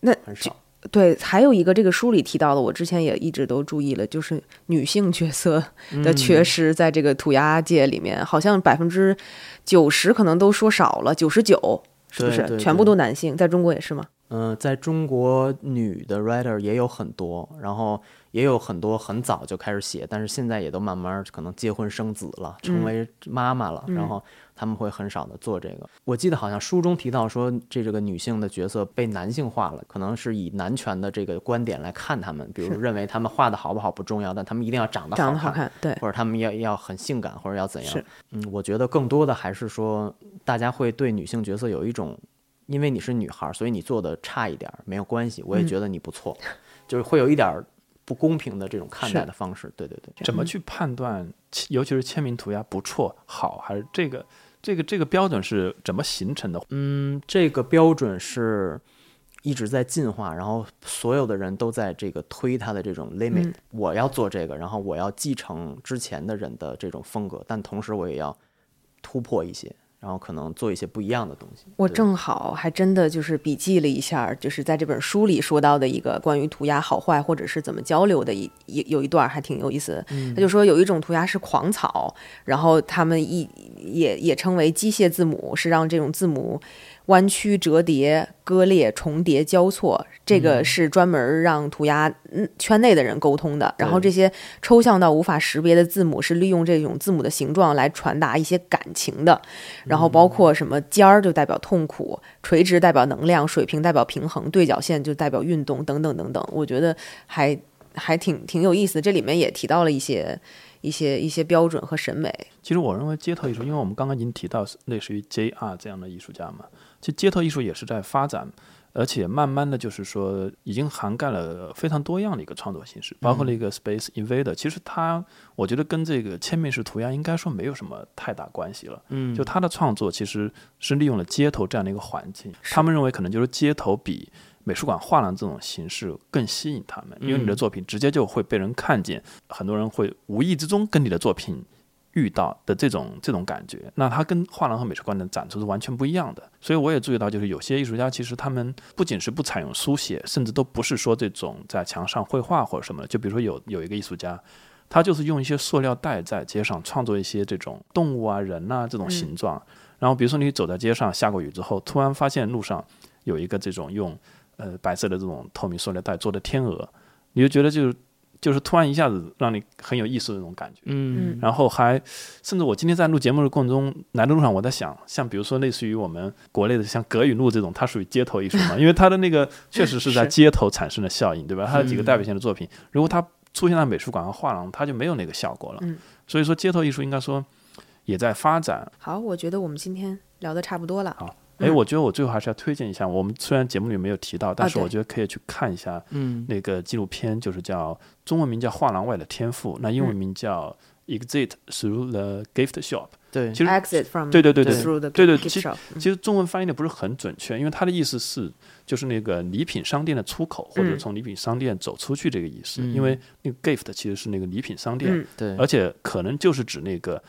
那很少。对，还有一个这个书里提到的，我之前也一直都注意了，就是女性角色的缺嗯失，在这个涂鸦界里面，好像百分之九十可能都说少了，九十九是不是全部都男性？在中国也是吗？嗯、在中国女的 writer 也有很多，然后也有很多很早就开始写，但是现在也都慢慢可能结婚生子了，成嗯为妈妈了，嗯然后他们会很少的做这个。我记得好像书中提到说，这这个女性的角色被男性化了，可能是以男权的这个观点来看他们，比如认为他们画的好不好不重要，但他们一定要长得长得好好看，对，或者他们要要很性感，或者要怎样？嗯，我觉得更多的还是说，大家会对女性角色有一种，因为你是女孩儿，所以你做的差一点儿没有关系，我也嗯。觉得你不错，就是会有一点儿不公平的这种看待的方式。对对对，怎么去判断，尤其是签名涂鸦不错、好，还是这个这个这个标准是怎么形成的？嗯，这个标准是一直在进化，然后所有的人都在这个推它的这种 limit，、嗯我要做这个，然后我要继承之前的人的这种风格，但同时我也要突破一些，然后可能做一些不一样的东西。我正好还真的就是笔记了一下，就是在这本书里说到的一个关于涂鸦好坏或者是怎么交流的一一有一段还挺有意思的。他就说有一种涂鸦是狂草，然后他们一也也称为机械字母，是让这种字母弯曲、折叠、割裂、重叠、交错，这个是专门让涂鸦嗯圈内的人沟通的。然后这些抽象到无法识别的字母是利用这种字母的形状来传达一些感情的。然后包括什么尖儿就代表痛苦，垂直代表能量，水平代表平衡，对角线就代表运动，等等等等。我觉得还还挺挺有意思的。这里面也提到了一些一些一些标准和审美。其实我认为街头艺术，因为我们刚刚已经提到类似于 JR 这样的艺术家嘛，其实街头艺术也是在发展，而且慢慢的就是说已经涵盖了非常多样的一个创作形式，包括了一个 Space Invader。其实它我觉得跟这个千面式涂鸦应该说没有什么太大关系了。嗯，就他的创作其实是利用了街头这样的一个环境，他们认为可能就是街头比美术馆画廊这种形式更吸引他们，因为你的作品直接就会被人看见，很多人会无意之中跟你的作品遇到的这种这种感觉，那它跟画廊和美术馆的展出是完全不一样的。所以我也注意到，就是有些艺术家其实他们不仅是不采用书写，甚至都不是说这种在墙上绘画或者什么的。就比如说有有一个艺术家，他就是用一些塑料袋在街上创作一些这种动物啊、人呐、这种形状。然后比如说你走在街上，下过雨之后，突然发现路上有一个这种用呃白色的这种透明塑料袋做的天鹅，你就觉得就是就是突然一下子让你很有意思的那种感觉。嗯然后还甚至我今天在录节目的过程中，来的路上我在想，像比如说类似于我们国内的像葛雨露这种，它属于街头艺术嘛，因为它的那个确实是在街头产生的效应，对吧？它的几个代表性的作品，如果它出现在美术馆和画廊，它就没有那个效果了。嗯所以说街头艺术应该说也在发展。好，我觉得我们今天聊的差不多了。好哎，嗯。我觉得我最后还是要推荐一下，我们虽然节目里没有提到，但是我觉得可以去看一下嗯。那个纪录片，就是叫中文名叫《画廊外的天赋》，那英文嗯。名叫 Exit Through the Gift Shop。对，其实 Exit from 对对对对对对其 shop 嗯。其实中文翻译的不是很准确，因为它的意思是就是那个礼品商店的出口，或者嗯。从礼品商店走出去这个意思。嗯。因为那个 gift 其实是那个礼品商店，嗯对，而且可能就是指那个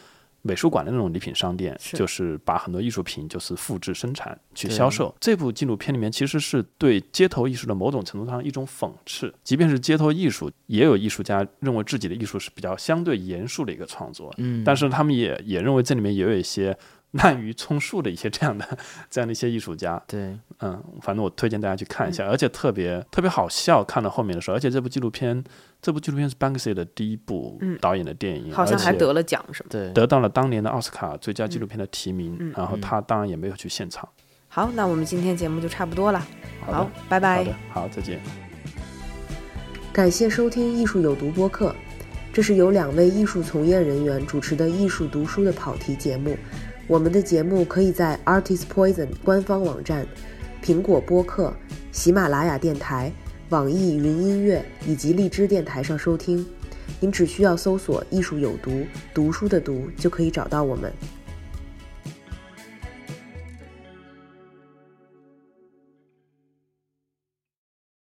美术馆的那种礼品商店，是。就是把很多艺术品就是复制生产去销售。这部纪录片里面其实是对街头艺术的某种程度上一种讽刺，即便是街头艺术，也有艺术家认为自己的艺术是比较相对严肃的一个创作，嗯，但是他们也也认为这里面也有一些 滥竽充数的一些这样的这样的一些艺术家，对，嗯，反正我推荐大家去看一嗯下，而且特别特别好笑，看到后面的时候，而且这部纪录片，这部纪录片是 Banksy 的第一部嗯导演的电影，好像还得了奖什么。对，得到了当年的奥斯卡最佳纪录片的提名，嗯然后他当然也没有去现场。好，那我们今天节目就差不多了。好好，拜拜。好的，好，再见。感谢收听《艺术有毒》播客，这是由两位艺术从业人员主持的艺术读书的跑题节目。我们的节目可以在 Artist Poison 官方网站、苹果播客、喜马拉雅电台、网易云音乐以及荔枝电台上收听。您只需要搜索“艺术有毒”，读书的读就可以找到我们。